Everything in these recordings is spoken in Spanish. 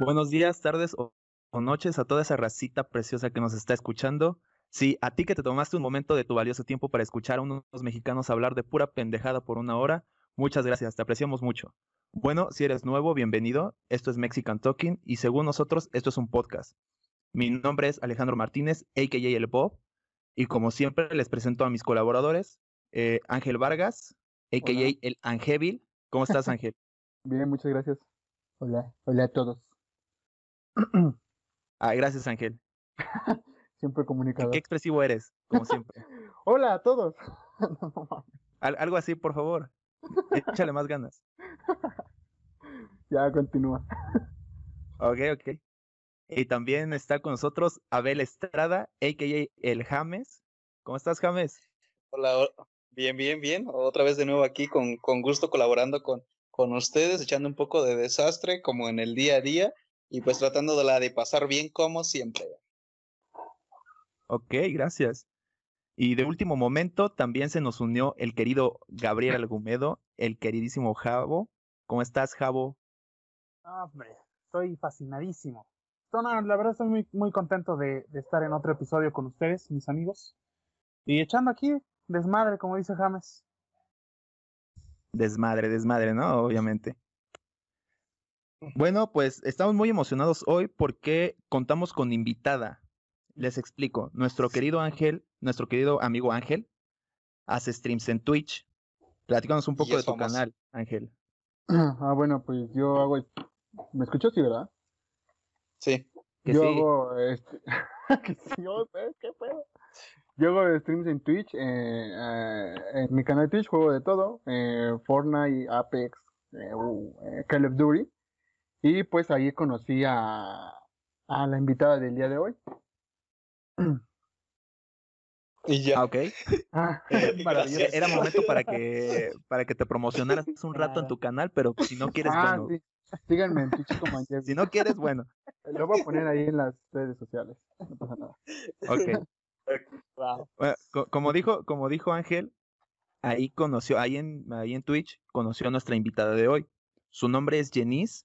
Buenos días, tardes o, noches a toda esa racita preciosa que nos está escuchando. Sí, a ti que te tomaste un momento de tu valioso tiempo para escuchar a unos mexicanos hablar de pura pendejada por una hora, muchas gracias, te apreciamos mucho. Bueno, si eres nuevo, bienvenido. Esto es Mexican Talking y según nosotros, esto es un podcast. Mi nombre es Alejandro Martínez, a.k.a. El Bob, y como siempre les presento a mis colaboradores, eh, Ángel Vargas, a.k.a. El Angevil. ¿Cómo estás, Ángel? Bien, muchas gracias. Hola, hola a todos. ah, gracias, Ángel. siempre comunicado. Qué expresivo eres, como siempre. hola a todos. algo así, por favor. Échale más ganas. ya, continúa. Ok, ok. Y también está con nosotros Abel Estrada, a.k.a. El James. ¿Cómo estás, James? Hola, bien, bien, bien. Otra vez de nuevo aquí con, con gusto colaborando con, con ustedes, echando un poco de desastre como en el día a día y pues tratando de, la de pasar bien como siempre. Ok, gracias. Y de último momento también se nos unió el querido Gabriel Algumedo, el queridísimo Javo. ¿Cómo estás, Javo? hombre, estoy fascinadísimo. la verdad estoy muy, muy contento de, de, estar en otro episodio con ustedes, mis amigos. Y echando aquí desmadre, como dice James. Desmadre, desmadre, ¿no? Obviamente. Bueno, pues estamos muy emocionados hoy porque contamos con invitada. Les explico. Nuestro querido Ángel, nuestro querido amigo Ángel, hace streams en Twitch. Platícanos un poco de tu canal, Ángel. Ah, bueno, pues yo hago. ¿Me escuchas, sí, verdad? Sí. yo hago. Este... ¿Qué pedo? Yo hago streams en Twitch. Eh, eh, en mi canal de Twitch juego de todo: eh, Fortnite, Apex, uh, Call of Duty. Y pues ahí conocí a, a la invitada del día de hoy. Y ya. Ah, ok. Ah, Era momento para que, para que te promocionaras un rato en tu canal, pero si no quieres, ah, bueno. Sí. Síganme en Twitch como Si no quieres, bueno. Lo voy a poner ahí en las redes sociales. No pasa nada. Ok. como dijo, como dijo Ángel, ahí conoció, ahí en, ahí en Twitch, conoció a nuestra invitada de hoy. Su nombre es Jenice.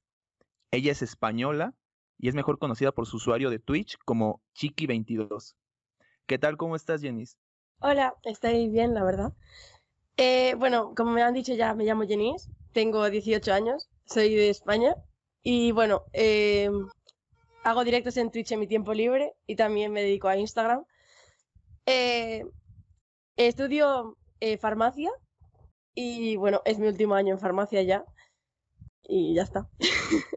Ella es española y es mejor conocida por su usuario de Twitch como Chiqui22. ¿Qué tal? ¿Cómo estás, Jenice? Hola, estoy bien, la verdad. Eh, bueno, como me han dicho ya, me llamo Jenice, tengo 18 años, soy de España y bueno, eh, hago directos en Twitch en mi tiempo libre y también me dedico a Instagram. Eh, estudio farmacia y bueno, es mi último año en farmacia ya y ya está.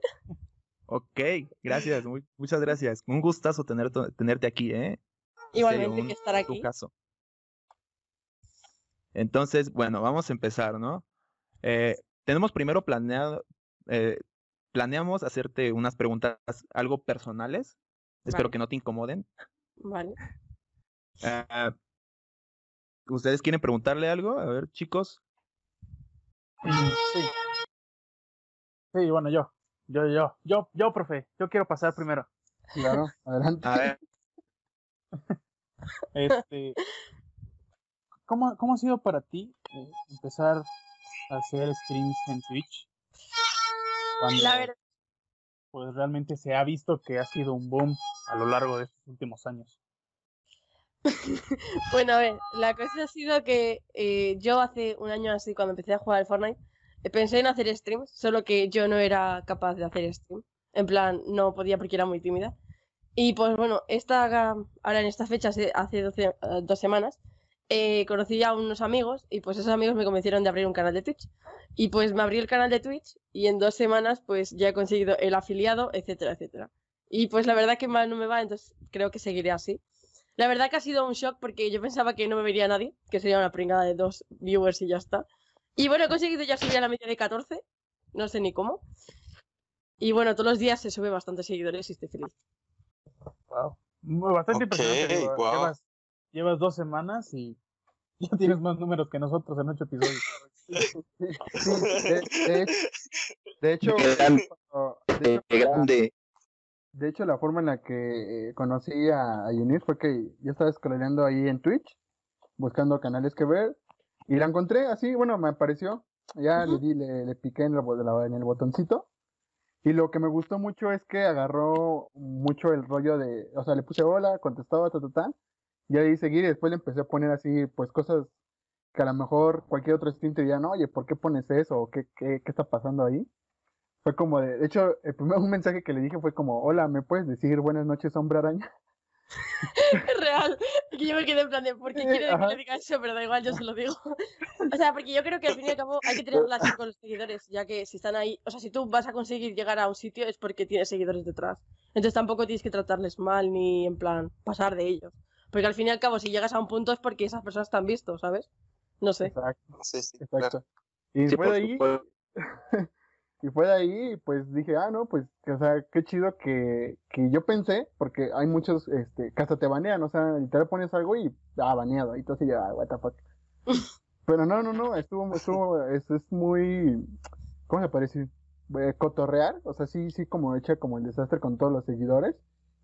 Ok, gracias, muchas gracias. Un gustazo tener, tenerte aquí, ¿eh? Igualmente que estar aquí. caso. Entonces, bueno, vamos a empezar, ¿no? Eh, tenemos primero planeado, eh, planeamos hacerte unas preguntas algo personales. Espero que no te incomoden. Vale. Ah, ¿Ustedes quieren preguntarle algo? A ver, chicos. Sí. Sí, bueno, yo. Yo, yo, yo, yo, profe, yo quiero pasar primero. Claro, adelante. A ver. Este, ¿cómo, ¿Cómo ha sido para ti eh, empezar a hacer streams en Twitch? La verdad. Pues realmente se ha visto que ha sido un boom a lo largo de estos últimos años. bueno, a ver, la cosa ha sido que eh, yo hace un año así, cuando empecé a jugar al Fortnite, Pensé en hacer streams, solo que yo no era capaz de hacer stream. En plan, no podía porque era muy tímida. Y pues bueno, esta, ahora en esta fecha, hace eh, dos semanas, eh, conocí a unos amigos y pues esos amigos me convencieron de abrir un canal de Twitch. Y pues me abrí el canal de Twitch y en dos semanas pues ya he conseguido el afiliado, etcétera, etcétera. Y pues la verdad que mal no me va, entonces creo que seguiré así. La verdad que ha sido un shock porque yo pensaba que no me vería nadie, que sería una pringada de dos viewers y ya está. Y bueno, he conseguido ya subir a la media de 14. No sé ni cómo. Y bueno, todos los días se sube bastante seguidores y estoy feliz. Wow. Bastante impresionante. Llevas, dos semanas y ya tienes más números que nosotros en ocho episodios. de, hecho, de, grande. De hecho, la forma en la que eh, conocí a, a fue que yo estaba scrolleando ahí en Twitch, buscando canales que ver, y la encontré así, bueno, me apareció. Ya le di, le, piqué en el, en el botoncito. Y lo que me gustó mucho es que agarró mucho el rollo de, o sea, le puse hola, contestaba, ta, ta, ta, y ahí seguir y después le empecé a poner así, pues cosas que a lo mejor cualquier otro stream te diría, no, oye, ¿por qué pones eso? ¿O qué, qué, qué está pasando ahí? Fue como de, de hecho, el primer un mensaje que le dije fue como, hola, ¿me puedes decir buenas noches, hombre araña? Es real. Que yo me quedé en plan de, ¿por qué quiere que le diga eso? Pero da igual, yo se lo digo. O sea, porque yo creo que al fin y al cabo hay que tener relación con los seguidores, ya que si están ahí, o sea, si tú vas a conseguir llegar a un sitio es porque tienes seguidores detrás. Entonces tampoco tienes que tratarles mal ni en plan pasar de ellos. Porque al fin y al cabo, si llegas a un punto es porque esas personas te han visto, ¿sabes? No sé. Exacto, Sí, sí, exacto. Y Sí, por de ahí. y fue de ahí, pues dije, ah, no, pues, o sea, qué chido que, que yo pensé, porque hay muchos, este, que hasta te banean, o sea, literal pones algo y, ah, baneado, y tú así, ah, what the fuck. Pero no, no, no, estuvo, estuvo, es, es muy, ¿cómo se parece? Eh, cotorrear, o sea, sí, sí, como echa como el desastre con todos los seguidores,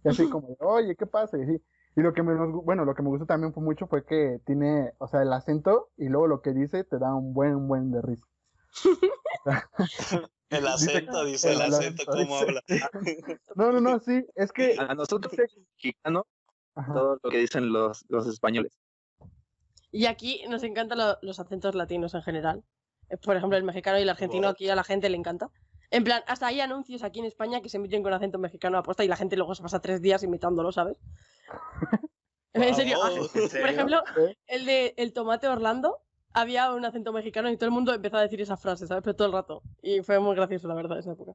y así como, oye, ¿qué pasa? Y así. Y lo que me, bueno, lo que me gustó también fue mucho fue que tiene, o sea, el acento y luego lo que dice te da un buen, buen de risa. El acento, dice el el acento, acento, cómo dice- habla. No, no, no, sí, es que, A nosotros, ajá, todo lo que dicen los, los españoles. Y aquí nos encantan lo- los acentos latinos en general. Eh, Por ejemplo, el mexicano y el argentino aquí a la gente le encanta. En plan, hasta hay anuncios aquí en España que se emiten con acento mexicano aposta y la gente luego se pasa tres días imitándolo, ¿sabes? En serio. Por ejemplo, ¿Eh? el de el tomate Orlando había un acento mexicano y todo el mundo empezó a decir esa frase, ¿sabes? Pero todo el rato. Y fue muy gracioso, la verdad, esa época.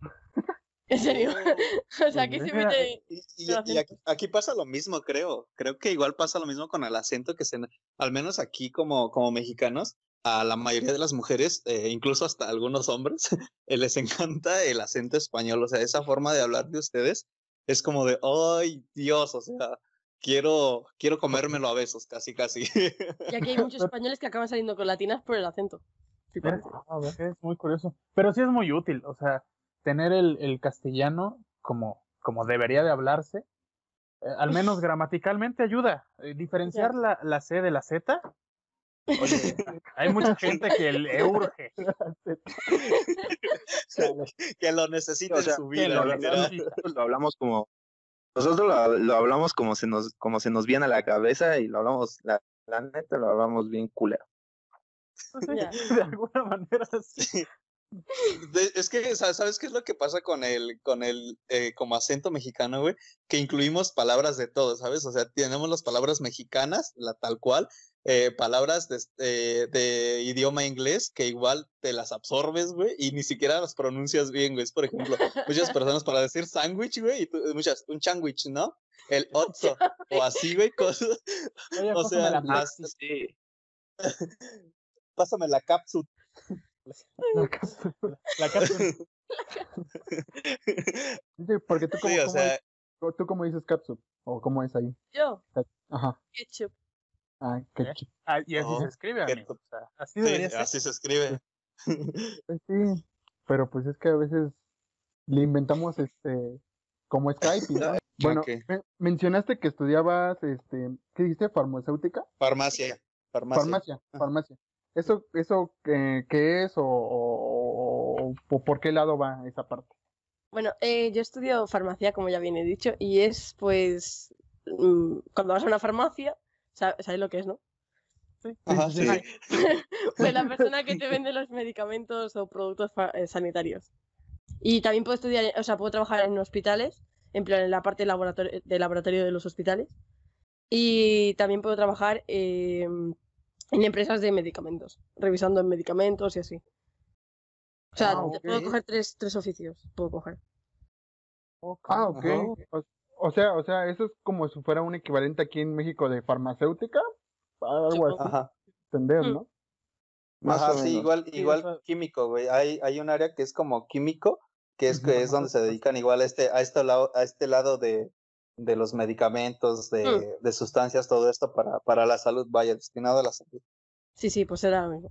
En serio. o sea, aquí se Mira, mete. Y, y- Pero y aquí, aquí pasa lo mismo, creo. Creo que igual pasa lo mismo con el acento que se, al menos aquí como, como mexicanos, a la mayoría de las mujeres, eh, incluso hasta algunos hombres, eh, les encanta el acento español. O sea, esa forma de hablar de ustedes es como de, ay, Dios, o sea, quiero, quiero comérmelo a besos, casi, casi. Y aquí hay muchos españoles que acaban saliendo con latinas por el acento. Mira, a ver, es muy curioso. Pero sí es muy útil, o sea, tener el, el castellano como, como debería de hablarse, eh, al menos gramaticalmente ayuda. Eh, diferenciar la, la C de la Z. Oye, hay mucha gente que le urge. que lo necesita O en sea, su que vida, lo, lo hablamos como nosotros lo, lo hablamos como se nos como se nos viene a la cabeza y lo hablamos la, la neta lo hablamos bien culero. Pues sí, de alguna manera sí. De- es que, sa- ¿sabes qué es lo que pasa con el, con el, eh, como acento mexicano, güey? Que incluimos palabras de todo, ¿sabes? O sea, tenemos las palabras mexicanas, la tal cual, eh, palabras de, eh, de idioma inglés que igual te las absorbes, güey, y ni siquiera las pronuncias bien, güey. Es, por ejemplo, muchas personas para decir sándwich, güey, y tú, muchas, un sándwich, ¿no? El otso, o así, güey, cosas. Oye, O pásame sea, la más-. Sí. Pásame la cápsula. la cápsula. La cápsula. Porque tú como, Sí, o cómo sea, dices- tú cómo dices capsup, o cómo es ahí, Yo, ajá, ketchup. Ah, ¿Eh? ketchup. Ah, y así Oh, se escribe, qué amigo. top. O sea, así sí, debería ser. así se escribe. Pues sí, pero pues es que a veces le inventamos este como Skype, ¿no? Bueno, mencionaste que estudiabas este, ¿qué dijiste? Farmacéutica, Farmacia. Farmacia. farmacia, Ah. farmacia. Eso, eso eh, qué es o, o- o- o por qué lado va esa parte? Bueno, eh, yo estudio farmacia, como ya bien he dicho, y es pues mm, cuando vas a una farmacia, ¿sabes lo que es, no? Ajá, sí. Pues la persona que te vende los medicamentos o productos eh, sanitarios. Y también puedo estudiar, o sea, puedo trabajar en hospitales, en plan en la parte de laboratorio, de laboratorio de los hospitales. Y también puedo trabajar eh, en empresas de medicamentos, revisando en medicamentos y así. O sea, Ah, puedo coger tres, tres oficios, puedo coger. Ah, ok. Ajá. O, sea, o sea, eso es como si fuera un equivalente aquí en México de farmacéutica, algo así, Ajá. entender, Mm. ¿no? Más Ajá, o sí, menos. igual, Sí, igual o sea- químico, güey. Hay, hay un área que es como químico, que es, que es donde se dedican igual a este, a este lado, a este lado de, de los medicamentos, de, Mm. de sustancias, todo esto para, para la salud, vaya, destinado a la salud. Sí, sí, pues era amigo.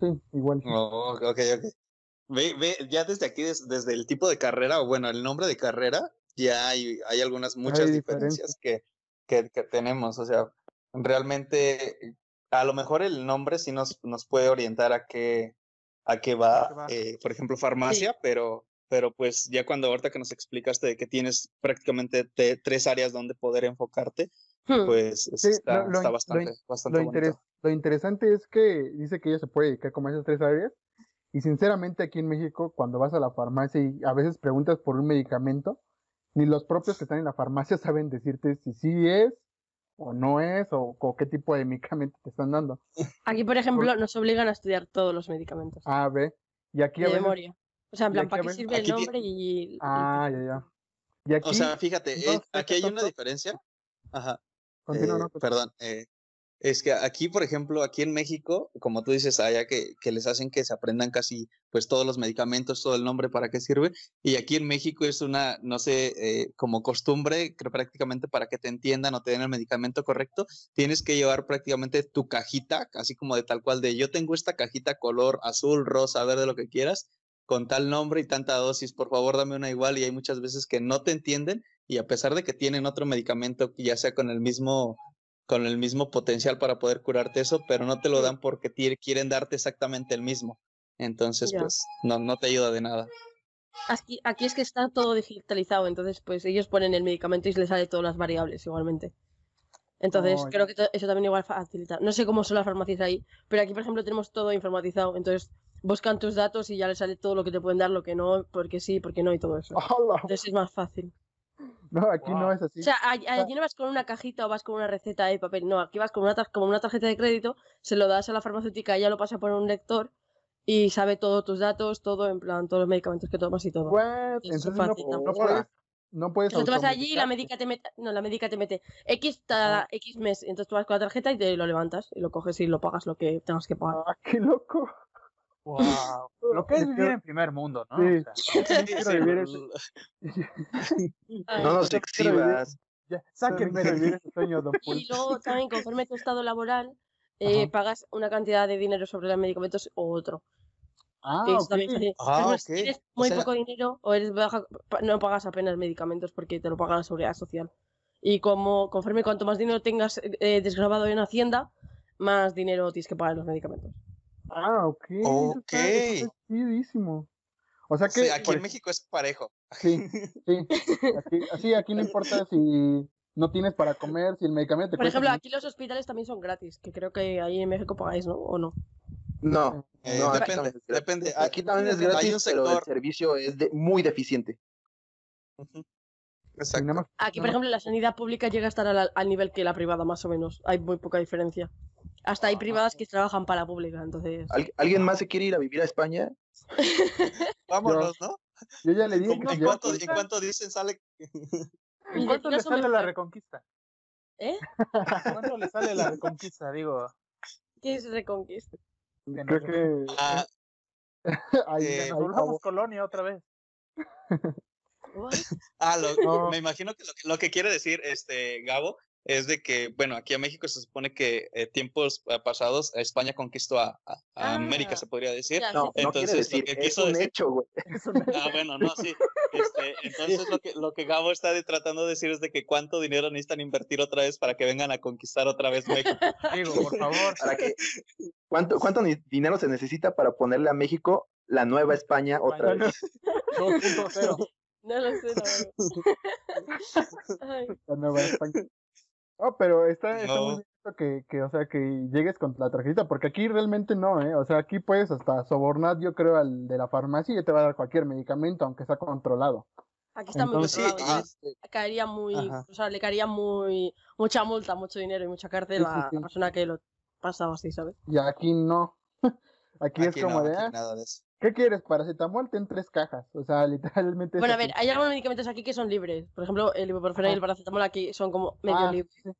Sí, igual. sí. Oh, ok, ok. Ve, ve, ya desde aquí, des- desde el tipo de carrera, o bueno, el nombre de carrera, ya hay, hay algunas, muchas diferencias que, que, que tenemos. O sea, realmente, a lo mejor el nombre sí nos, nos puede orientar a qué, a qué va, eh, por ejemplo, farmacia, pero, pero pues ya cuando ahorita que nos explicaste de que tienes prácticamente te- tres áreas donde poder enfocarte, Hmm. pues es- Sí, está, lo- está in- bastante, lo, bastante lo, interes- lo interesante es que dice que ella se puede dedicar como a esas tres áreas. Y sinceramente aquí en México, cuando vas a la farmacia y a veces preguntas por un medicamento, ni los propios que están en la farmacia saben decirte si sí es o no es o, o qué tipo de medicamento te están dando. Aquí, por ejemplo, nos obligan a estudiar todos los medicamentos A, B. Y aquí a de veces... memoria. O sea, en plan, ¿para qué sirve el aquí nombre y Ah, ya, ya. Y aquí... O sea, fíjate, no eh, aquí hay una diferencia. Ajá. Continúa, eh, no, pues. perdón. eh, es que aquí, por ejemplo, aquí en México, como tú dices, allá que, que les hacen que se aprendan casi pues todos los medicamentos, todo el nombre para qué sirve. Y aquí en México es una, no sé, eh, como costumbre, creo prácticamente para que te entiendan o te den el medicamento correcto, tienes que llevar prácticamente tu cajita, así como de tal cual de yo tengo esta cajita color azul, rosa, verde, lo que quieras, con tal nombre y tanta dosis, por favor dame una igual. Y hay muchas veces que no te entienden y a pesar de que tienen otro medicamento, ya sea con el mismo con el mismo potencial para poder curarte eso, pero no te lo dan porque quieren darte exactamente el mismo. Entonces, Ya. pues, no, no te ayuda de nada. Aquí, aquí es que está todo digitalizado, entonces pues ellos ponen el medicamento y les sale todas las variables igualmente. Entonces Oh, creo que eso también igual facilita. No sé cómo son las farmacias ahí, pero aquí por ejemplo tenemos todo informatizado, entonces buscan tus datos y ya les sale todo lo que te pueden dar, lo que no, porque sí, porque no y todo eso. Entonces es más fácil. No, aquí no es así. O sea, allí no vas con una cajita o vas con una receta de papel, no, aquí vas con una, como una tarjeta de crédito, se lo das a la farmacéutica, ella lo pasa por un lector y sabe todos tus datos, todo, en plan, todos los medicamentos que tomas y todo. Eso es Entonces no, fácil, no puedes, no puedes sea, tú vas allí y la médica te mete, no, la médica te mete X cada X mes, entonces tú vas con la tarjeta y te lo levantas y lo coges y lo pagas lo que tengas que pagar. Ah, qué loco. Wow. Lo que es vivir en primer mundo, ¿no? Sí. O sea, vivir ese- Ay, No nos exhibas. ya, Sáquenme de vivir ese sueño, don. Y luego también conforme tu estado laboral eh, pagas una cantidad de dinero sobre los medicamentos o otro. Ah, que eso ok. también facilita. Por Ah, ejemplo, si ok. tienes O muy sea- poco dinero o eres baja, no pagas apenas medicamentos porque te lo paga la seguridad social. Y como conforme cuanto más dinero tengas eh, desgrabado en Hacienda, más dinero tienes que pagar los medicamentos. Ah, ok. está- eso está. O sea que, Sí, aquí en ej- México es parejo. sí, sí. Aquí, así, aquí no importa si no tienes para comer, si el medicamento te Por cuesta ejemplo, 500 aquí los hospitales también son gratis, que creo que ahí en México pagáis, ¿no? ¿O no? No, Eh, no, depende, depende. Aquí también es un gratis, pero el servicio es de- muy deficiente. Exacto. Aquí, por ejemplo, la sanidad pública llega a estar al, al nivel que la privada, más o menos. Hay muy poca diferencia. Hasta hay privadas que trabajan para la pública, entonces... ¿Al- ¿Alguien más se quiere ir a vivir a España? Vámonos, ¿no? Yo ya le dije ¿En, que cuánto, en cuánto dicen sale? ¿En cuánto le sale me la reconquista? ¿Eh? ¿En cuánto le sale la reconquista? Digo, ¿Qué es Reconquista? creo que Ah, ahí, eh, ahí colonia otra vez. What? ah, lo- No. me imagino que lo, que lo que quiere decir este Gabo es de que, bueno, aquí a México se supone que eh, tiempos eh, pasados España conquistó a, a- a América, Ah, se podría decir. Ya, No, sí. no quiere Entonces, lo decir, que es quiso un decir- hecho, güey. Ah, bueno, no, sí. Este, entonces lo que, lo que Gabo está de- tratando de decir es de que cuánto dinero necesitan invertir otra vez para que vengan a conquistar otra vez México. Digo, por favor. Para que, ¿cuánto, ¿Cuánto dinero se necesita para ponerle a México la nueva España otra vez? 2.0. No lo sé, verdad. Ay, la nueva España. Oh, pero está, está muy bien que, que, o sea, que llegues con la tarjetita, porque aquí realmente no, ¿eh? O sea, aquí puedes hasta sobornar, yo creo, al de la farmacia y ya te va a dar cualquier medicamento, aunque sea controlado. Aquí está muy Entonces, Sí, controlado. ¿eh? Caería muy... Ajá. O sea, le caería muy... Mucha multa, mucho dinero y mucha cárcel Sí, sí, a sí. la persona que lo pasa o así, ¿sabes? Y aquí no. Aquí, es aquí como no, de, aquí ah, nada de eso. ¿qué quieres? Paracetamol, ten tres cajas. O sea, literalmente. es Bueno, a ver, hay algunos medicamentos aquí que son libres. Por ejemplo, el ibuprofeno y el paracetamol aquí son como medio Ah, libres. sí.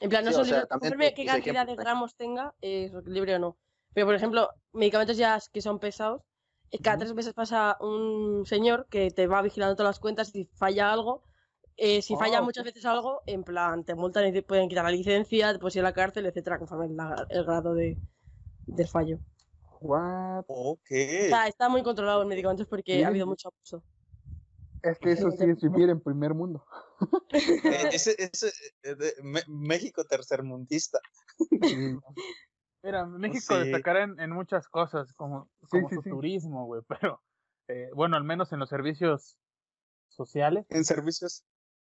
En plan, no Sí, son libres conforme qué cantidad de ¿eh? gramos tenga, es libre o no. Pero, por ejemplo, medicamentos ya que son pesados, eh, cada Ujú. tres meses pasa un señor que te va vigilando todas las cuentas y si falla algo. eh, si falla Ah, ok. muchas veces algo, en plan, te multan y te pueden quitar la licencia, te puedes ir a la cárcel, etcétera, conforme la- el grado de, del fallo. What? Ok. O sea, está muy controlado en medicamentos porque Sí, ha habido mucho abuso. Es que eso sí es vivir en primer mundo. Eh, ese, ese, eh, de- Me- México tercermundista. Sí. Mira, México Sí. destacará en, en muchas cosas, como, Sí, como sí, su sí. turismo, güey, pero eh, bueno, al menos en los servicios sociales. En servicios,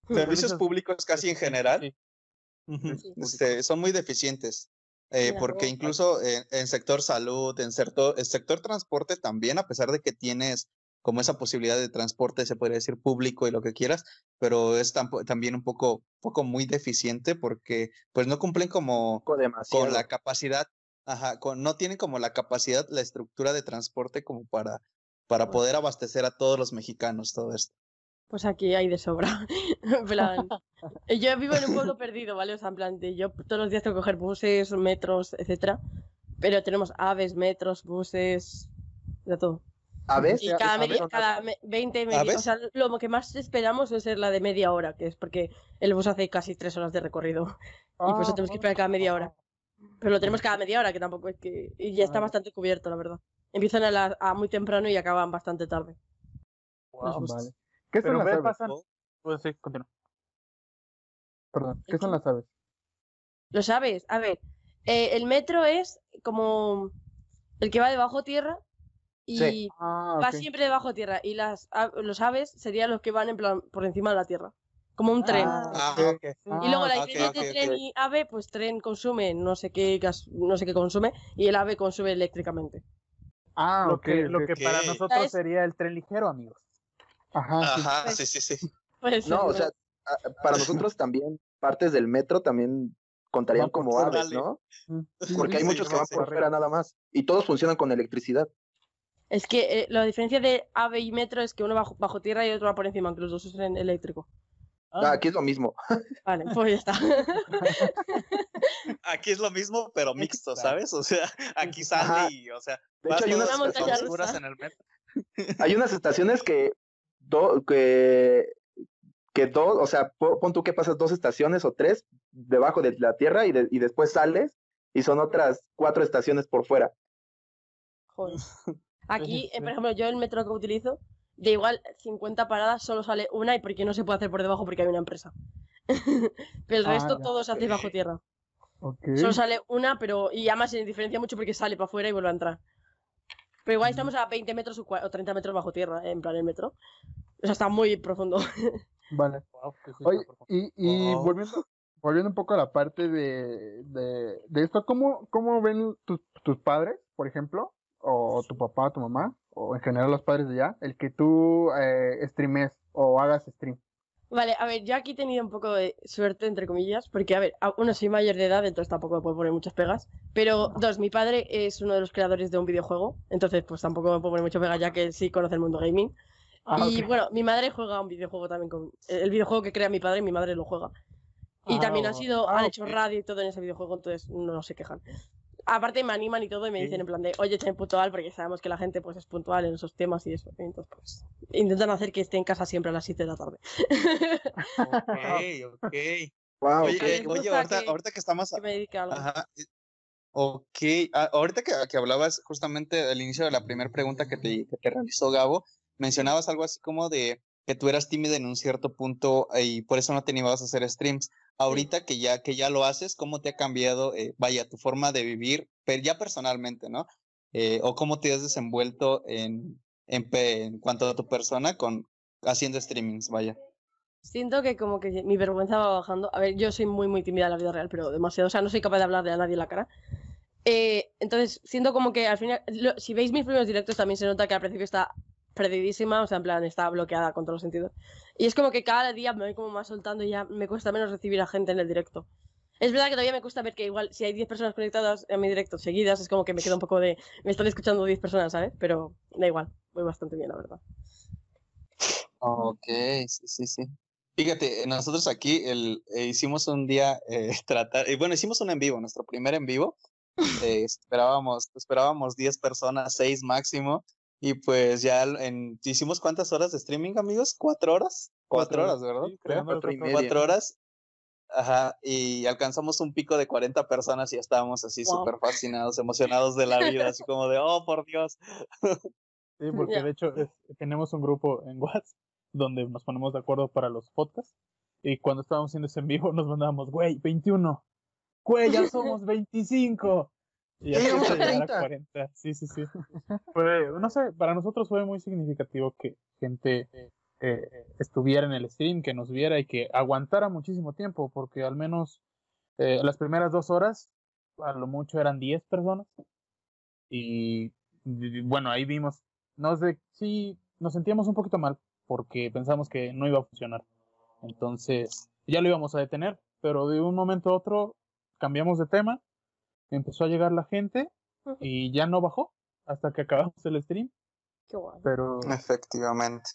servicios públicos casi en general, Sí. este, son muy deficientes. Eh, porque incluso en, en sector salud, en sector, en sector transporte también, a pesar de que tienes como esa posibilidad de transporte, se podría decir público y lo que quieras, pero es también un poco, poco muy deficiente porque pues no cumplen como demasiado. con la capacidad, ajá, con, no tienen como la capacidad, la estructura de transporte como para, para poder abastecer a todos los mexicanos todo esto. Pues aquí hay de sobra. en plan, yo vivo en un pueblo perdido, ¿vale? O sea, en plan, de- yo todos los días tengo que coger buses, metros, etcétera. Pero tenemos aves, metros, buses, de todo. ¿Aves? Y cada, ¿aves? media- cada me- 20, media- o sea, lo que más esperamos es ser la de media hora, que es porque el bus hace casi tres horas de recorrido. Y por eso tenemos que esperar cada media hora. Pero lo tenemos cada media hora, que tampoco es que. Y ya está Ah. bastante cubierto, la verdad. Empiezan a, la- a muy temprano y acaban bastante tarde. Wow. Vale. ¿Qué son las ve, aves? pasan. Pues sí, continúa. Perdón, ¿qué ¿El son las aves? ¿Lo sabes? A ver, eh, el metro es como el que va debajo tierra y Sí. Ah, va siempre debajo tierra. Y las, los aves serían los que van en plan por encima de la tierra. Como un tren. Ah, Ah. Y luego la diferencia ok, entre ok. tren y ave, pues tren consume no sé qué gas, no sé qué consume y el ave consume eléctricamente. Ah, lo ok, que, lo que para nosotros ¿Sabes? sería el tren ligero, amigos. Ajá, sí. Ajá, Pues- sí, sí, sí. Pues, No, o sea, para nosotros también partes del metro también contarían como aves. ¿no? Porque hay muchos que van por fuera nada más. Y todos funcionan con electricidad. Es que eh, la diferencia de ave y metro es que uno va bajo, bajo tierra y otro va por encima, aunque los dos usen eléctrico. Ah, aquí es lo mismo. Vale, pues ya está. Aquí es lo mismo, pero mixto. ¿sabes? O sea, aquí sale Ajá. y, o sea, vas hecho, hay unas en el metro. Hay unas estaciones que, do- que, que dos, o sea, po- pon tú que pasas dos estaciones o tres debajo de la tierra y, de- y después sales y son otras cuatro estaciones por fuera. Joder. Aquí, eh, por ejemplo, yo el metro que utilizo, de igual 50 paradas solo sale una y porque no se puede hacer por debajo porque hay una empresa. pero el Ah, resto todo se hace bajo tierra. Solo sale una, pero. Y además se diferencia mucho porque sale para afuera y vuelve a entrar. Pero igual estamos a 20 metros o cua- o 30 metros bajo tierra, en plan el metro. O sea, está muy profundo. Vale. Wow, Oye, y, y volviendo, volviendo un poco a la parte de, de, de esto, ¿cómo, cómo ven tus, tus padres, por ejemplo, o tu papá, tu mamá, o en general los padres de allá, el que tú eh, streames o hagas stream? Vale, a ver, yo aquí he tenido un poco de suerte, entre comillas, porque, a ver, uno, soy mayor de edad, entonces tampoco me puedo poner muchas pegas. Pero, dos, mi padre es uno de los creadores de un videojuego, entonces, pues tampoco me puedo poner muchas pegas, ya que sí conoce el mundo gaming. Ah, y bueno, mi madre juega un videojuego también con. El videojuego que crea mi padre, mi madre lo juega. Y Ah, también va- sido, ah, han hecho radio y todo en ese videojuego, entonces no se quejan. Aparte me animan y todo y me dicen en plan de, oye, ten puntual, porque sabemos que la gente pues es puntual en esos temas y eso. Entonces, pues, intentan hacer que esté en casa siempre a las 7 de la tarde. Ok, ok. Wow, Oye, que les oye, ahorita, que- ahorita que estamos... que me dedique a algo. Ajá. eh, Ok, ah, ahorita que, que hablabas justamente al inicio de la primera pregunta que te, que te realizó Gabo, mencionabas algo así como de que tú eras tímida en un cierto punto y por eso no te animabas a hacer streams. Ahorita que ya, que ya lo haces, ¿cómo te ha cambiado, eh, vaya, tu forma de vivir, pero ya personalmente, ¿no? Eh, o cómo te has desenvuelto en, en, en cuanto a tu persona con haciendo streamings, vaya. Siento que como que mi vergüenza va bajando. A ver, yo soy muy, muy tímida en la vida real, pero demasiado. O sea, no soy capaz de hablarle a nadie en la cara. Eh, entonces, siento como que al final, lo- si veis mis primeros directos, también se nota que al principio está perdidísima, o sea, en plan, está bloqueada con todos los sentidos. Y es como que cada día me voy como más soltando y ya me cuesta menos recibir a gente en el directo. Es verdad que todavía me cuesta ver que igual si hay 10 personas conectadas a mi directo seguidas, es como que me queda un poco de... Me están escuchando 10 personas, ¿sabes? Pero da igual, voy bastante bien, la verdad. Ok, sí, sí, sí. Fíjate, eh, nosotros aquí el, eh, hicimos un día eh, tratar, eh, bueno, hicimos un en vivo, nuestro primer en vivo. eh, esperábamos, esperábamos 10 personas, 6 máximo. Y pues ya en, hicimos cuántas horas de streaming, amigos? ¿Cuatro horas? Cuatro, Cuatro horas, ¿verdad? Sí, Creo. Cuatro y cuatro. media. Cuatro horas. Ajá, y alcanzamos un pico de 40 personas y estábamos así Wow. súper fascinados, emocionados de la vida, así como de, oh, por Dios. Sí, porque de hecho es- tenemos un grupo en WhatsApp donde nos ponemos de acuerdo para los podcasts. Y cuando estábamos haciendo ese en vivo nos mandábamos, güey, 21. Güey, ya somos 25. Y ya a a llegar 30. 40. Sí, sí, sí. Fue, no sé, para nosotros fue muy significativo que gente eh, estuviera en el stream, que nos viera y que aguantara muchísimo tiempo, porque al menos eh, las primeras dos horas, a lo mucho eran 10 personas. Y, y bueno, ahí vimos, nos de, sí, nos sentíamos un poquito mal, porque pensamos que no iba a funcionar. Entonces, ya lo íbamos a detener, pero de un momento a otro cambiamos de tema, empezó a llegar la gente Ujú. y ya no bajó hasta que acabamos el stream, Qué guay. pero Efectivamente.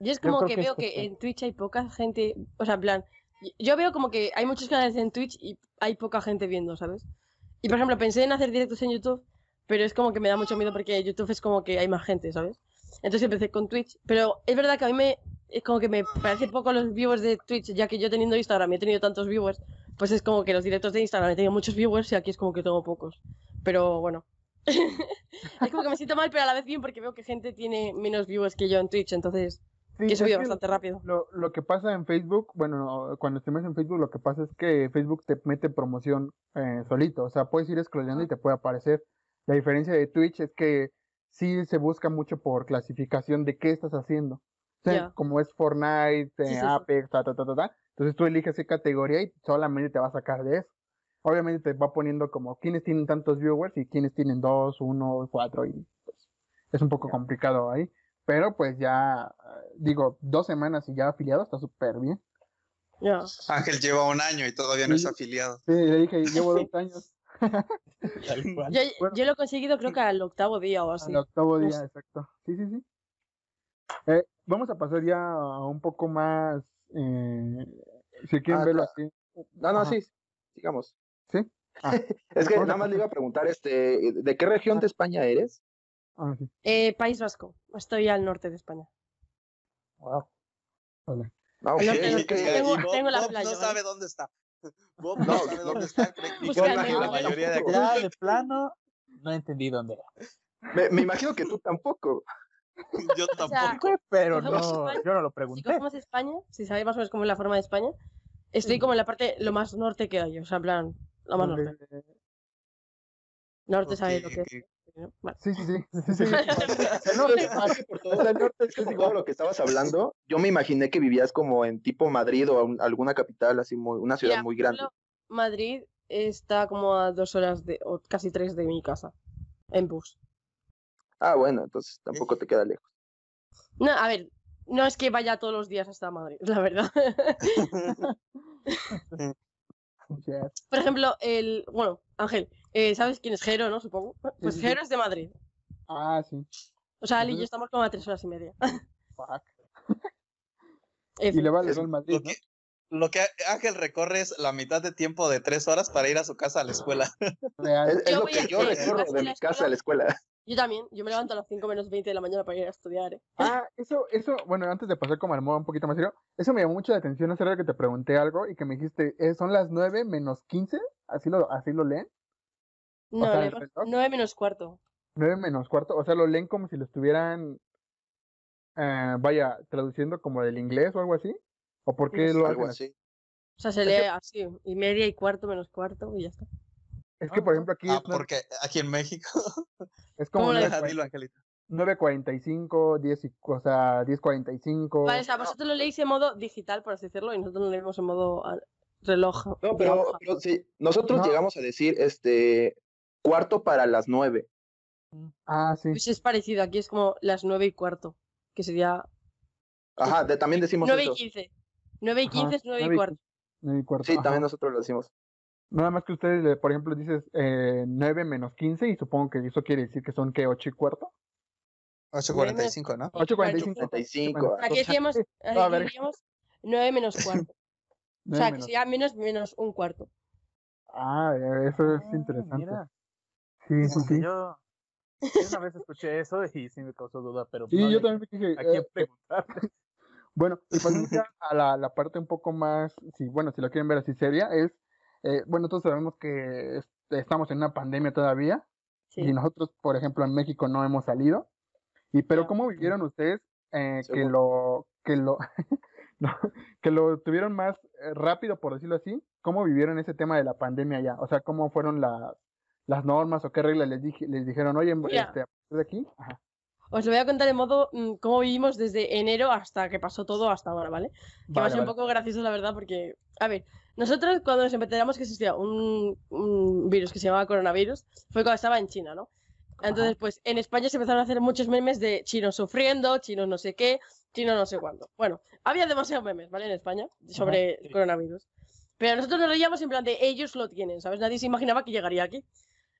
Yo es Yo como creo que que veo que cuestión. en Twitch hay poca gente, o sea, en plan, yo veo como que hay muchos canales en Twitch y hay poca gente viendo, ¿sabes? Y por ejemplo, pensé en hacer directos en YouTube, pero es como que me da mucho miedo porque YouTube es como que hay más gente, ¿sabes? Entonces empecé con Twitch, pero es verdad que a mí me, es como que me parece poco los viewers de Twitch, ya que yo teniendo Instagram he tenido tantos viewers, pues es como que los directos de Instagram he tenido muchos viewers y aquí es como que tengo pocos. Pero bueno. es como que me siento mal, pero a la vez bien porque veo que gente tiene menos viewers que yo en Twitch, entonces Sí, que he subido bastante rápido. Lo, lo que pasa en Facebook, bueno, cuando streamas en Facebook, lo que pasa es que Facebook te mete promoción eh, solito. O sea, puedes ir scrolleando y te puede aparecer. La diferencia de Twitch es que sí se busca mucho por clasificación de qué estás haciendo. Sea, como es Fortnite, Sí, eh, sí, sí. Apex, ta, ta, ta, ta, ta. Entonces tú eliges qué categoría y solamente te va a sacar de eso. Obviamente te va poniendo como quiénes tienen tantos viewers y quiénes tienen dos, uno, cuatro y pues es un poco complicado ahí. Pero pues ya, eh, digo, dos semanas y ya afiliado está súper bien. Ángel lleva un año y todavía no es afiliado. Sí, le dije, llevo dos años. Yo, Bueno. yo lo he conseguido creo que al octavo día o así. al octavo día, exacto. Sí, sí, sí. Eh, vamos a pasar ya a un poco más, eh, si quieren Ah, verlo claro. así. No, no, Ajá. sí, sigamos. ¿Sí? Ah, Es que nada más le iba a preguntar, este, ¿de qué región de España eres? ah, sí. Eh, País Vasco. Estoy al norte de España. Wow. Que- Tengo- Y Bob- tengo la Bob playa, no ¿vale? sabe dónde está. Bob no, No, sabe dónde está. Y la mayoría de aquí. Ya de plano, no entendí dónde era. me, me imagino que tú tampoco. Yo sea, tampoco. Pero Si no, España- yo no lo Si pregunté. cogemos España, si sabéis más o menos cómo es la forma de España, estoy como en la parte lo más norte que hay. O sea, en plan, lo más norte. Norte sabéis lo que es. ¿no? Vale. Sí, sí, sí. sí, sí. El norte, más que por todo, el norte, es que todo lo que estabas hablando, yo me imaginé que vivías como en tipo Madrid o un- alguna capital así muy, una ciudad muy grande. ejemplo, Madrid está como a dos horas de, o casi tres de mi casa. En bus. Ah, bueno, entonces tampoco te queda lejos. No, a ver, no es que vaya todos los días hasta Madrid, la verdad. Por ejemplo, el. Bueno, Ángel, eh, ¿sabes quién es Jero, no? Supongo. Pues sí, sí. Jero es de Madrid. Ah, sí. O sea, él y yo estamos como a tres horas y media. Fuck. Y le vale Es al Madrid, Lo ¿no? que, lo que Ángel recorre es la mitad de tiempo de tres horas para ir a su casa a la escuela. Real. Es, lo que yo recorro de mi casa a la escuela. Yo también. Yo me levanto a las 5 menos 20 de la mañana para ir a estudiar, ¿eh? Ah, eso, eso, bueno, antes de pasar como al modo un poquito más serio, eso me llamó mucho la atención hace rato que te pregunté algo y que me dijiste, eh, son las 9 menos 15, así lo, así lo leen, No, sea, leemos reloj. 9 menos cuarto. 9 menos cuarto, o sea, lo leen como si lo estuvieran, eh, vaya, traduciendo como del inglés o algo así, o por qué No sé. lo Algo hacen así? así. O sea, se lee así. Y media y cuarto menos cuarto y ya está. Es que, por ejemplo, aquí Ah, porque aquí en México. es como ¿Cómo le- Deja, dilo, Angelita. 9.45, 10, y- o sea, 10.45. Vale, o sea, vosotros lo leéis en modo digital, por así decirlo, y nosotros lo leemos en modo ah, reloj. No, pero, sí, nosotros No. llegamos a decir este cuarto para las nueve. Ah, sí. Pues es parecido, aquí es como las 9 y cuarto, que sería Ajá, de- también decimos 9 y eso. 15. 9 y Ajá, 15 es 9 nueve y y cuarto. nueve y cuarto, Sí, ajá. también nosotros lo decimos. Nada más que ustedes, le- por ejemplo, dices eh, 9 menos 15 y supongo que eso quiere decir que son que 8 y cuarto. 8.45, ¿no? 8.45. 45. Aquí decíamos, aquí decíamos 9 menos cuarto. O sea, que sería menos menos un cuarto. Ah, eh, eso es Ah, interesante. mira. Sí, sí, sí. Yo, yo una vez escuché eso y sí me causó duda, pero Sí, no yo también me dije, ¿A quién eh, preguntarle? Bueno, y pasando ya a la, la parte un poco más, sí, bueno, si lo quieren ver así seria, es, eh, bueno, todos sabemos que es- estamos en una pandemia todavía Sí. y nosotros, por ejemplo, en México no hemos salido. Y pero Ya. ¿cómo vivieron ustedes eh, que lo que lo no, que lo tuvieron más eh, rápido, por decirlo así? ¿Cómo vivieron ese tema de la pandemia ya? O sea, ¿cómo fueron las las normas o qué reglas les, dije, les dijeron, oye, Mira. este, a partir de aquí. Ajá. Os lo voy a contar en modo mm, cómo vivimos desde enero hasta que pasó todo hasta ahora, ¿vale? Que va a Vale, ser un vale. poco gracioso, la verdad, porque, a ver, nosotros cuando nos enteramos que existía un, un virus que se llamaba coronavirus, fue cuando estaba en China, ¿no? Entonces, pues en España se empezaron a hacer muchos memes de chinos sufriendo, chinos no sé qué, chinos no sé cuándo. Bueno, había demasiados memes, ¿vale? En España sobre coronavirus. Pero nosotros nos reíamos en plan de ellos lo tienen, ¿sabes? Nadie se imaginaba que llegaría aquí.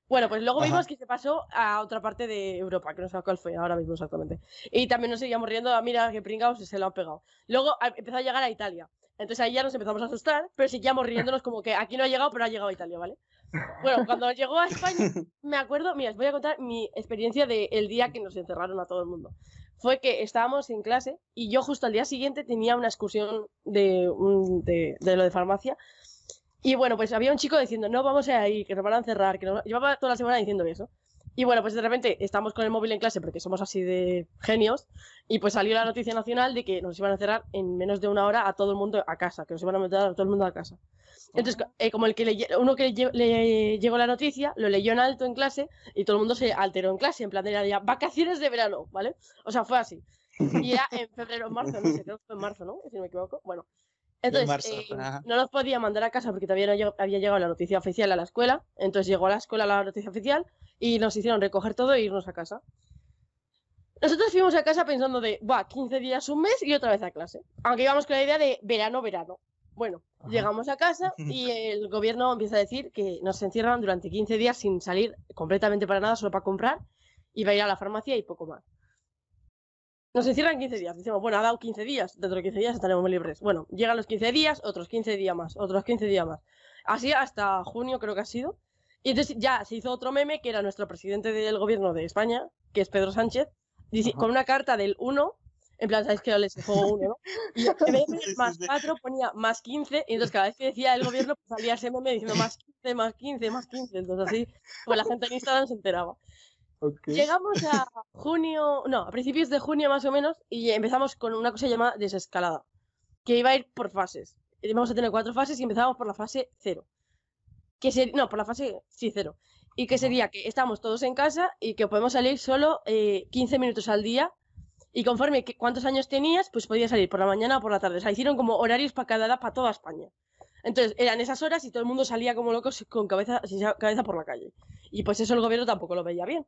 Bueno, pues luego Ajá. vimos que se pasó a otra parte de Europa, que no sé cuál fue ahora mismo exactamente. Y también nos seguíamos riendo, ah, mira qué pringados se lo han pegado. Luego empezó a llegar a Italia. Entonces ahí ya nos empezamos a asustar, pero seguíamos riéndonos como que aquí no ha llegado, pero ha llegado a Italia, ¿vale? Bueno, cuando llegó a España, me acuerdo, mira, os voy a contar mi experiencia del día que nos encerraron a todo el mundo. Fue que estábamos en clase y yo justo al día siguiente tenía una excursión de, de, de lo de farmacia. Y bueno, pues había un chico diciendo, no vamos a ir, que nos van a encerrar, que nos... llevaba toda la semana diciendo eso. Y bueno, pues de repente estamos con el móvil en clase porque somos así de genios. Y pues salió la noticia nacional de que nos iban a cerrar en menos de una hora a todo el mundo a casa, que nos iban a meter a todo el mundo a casa. Entonces, eh, como el que le, uno que le, le llegó la noticia, lo leyó en alto en clase y todo el mundo se alteró en clase, en plan de ya vacaciones de verano, ¿vale? O sea, fue así. Y era en febrero, marzo, no sé, creo que fue en marzo, ¿no? Si no me equivoco. Bueno. Entonces, marzo, eh, no nos podía mandar a casa porque todavía no lleg- había llegado la noticia oficial a la escuela. Entonces llegó a la escuela la noticia oficial y nos hicieron recoger todo e irnos a casa. Nosotros fuimos a casa pensando de, va, 15 días, un mes y otra vez a clase. Aunque íbamos con la idea de verano, verano. Bueno, Ajá. llegamos a casa y el gobierno empieza a decir que nos encierran durante 15 días sin salir completamente para nada, solo para comprar y va a ir a la farmacia y poco más. Nos encierran 15 días. Decimos, bueno, ha dado 15 días, dentro de 15 días estaremos libres. Bueno, llegan los 15 días, otros 15 días más, otros 15 días más. Así hasta junio creo que ha sido. Y entonces ya se hizo otro meme que era nuestro presidente del gobierno de España, que es Pedro Sánchez, dice- con una carta del 1, en plan, ¿sabéis que les juego 1, no? Y en vez de más sí. 4 ponía más 15, y entonces cada vez que decía el gobierno pues salía ese meme diciendo más 15, más 15, más 15. Entonces así, pues la gente en Instagram se enteraba. Llegamos a junio, no, a principios de junio más o menos, y empezamos con una cosa llamada desescalada, que iba a ir por fases. Vamos a tener cuatro fases y empezamos por la fase cero. Que no, por la fase, sí, cero. Y que sería que estamos todos en casa y que podemos salir solo eh, 15 minutos al día. Y conforme que, cuántos años tenías, pues podías salir por la mañana o por la tarde. O sea, hicieron como horarios para cada edad, para toda España. Entonces, eran esas horas y todo el mundo salía como locos con cabeza, sin cabeza por la calle. Y pues eso el gobierno tampoco lo veía bien.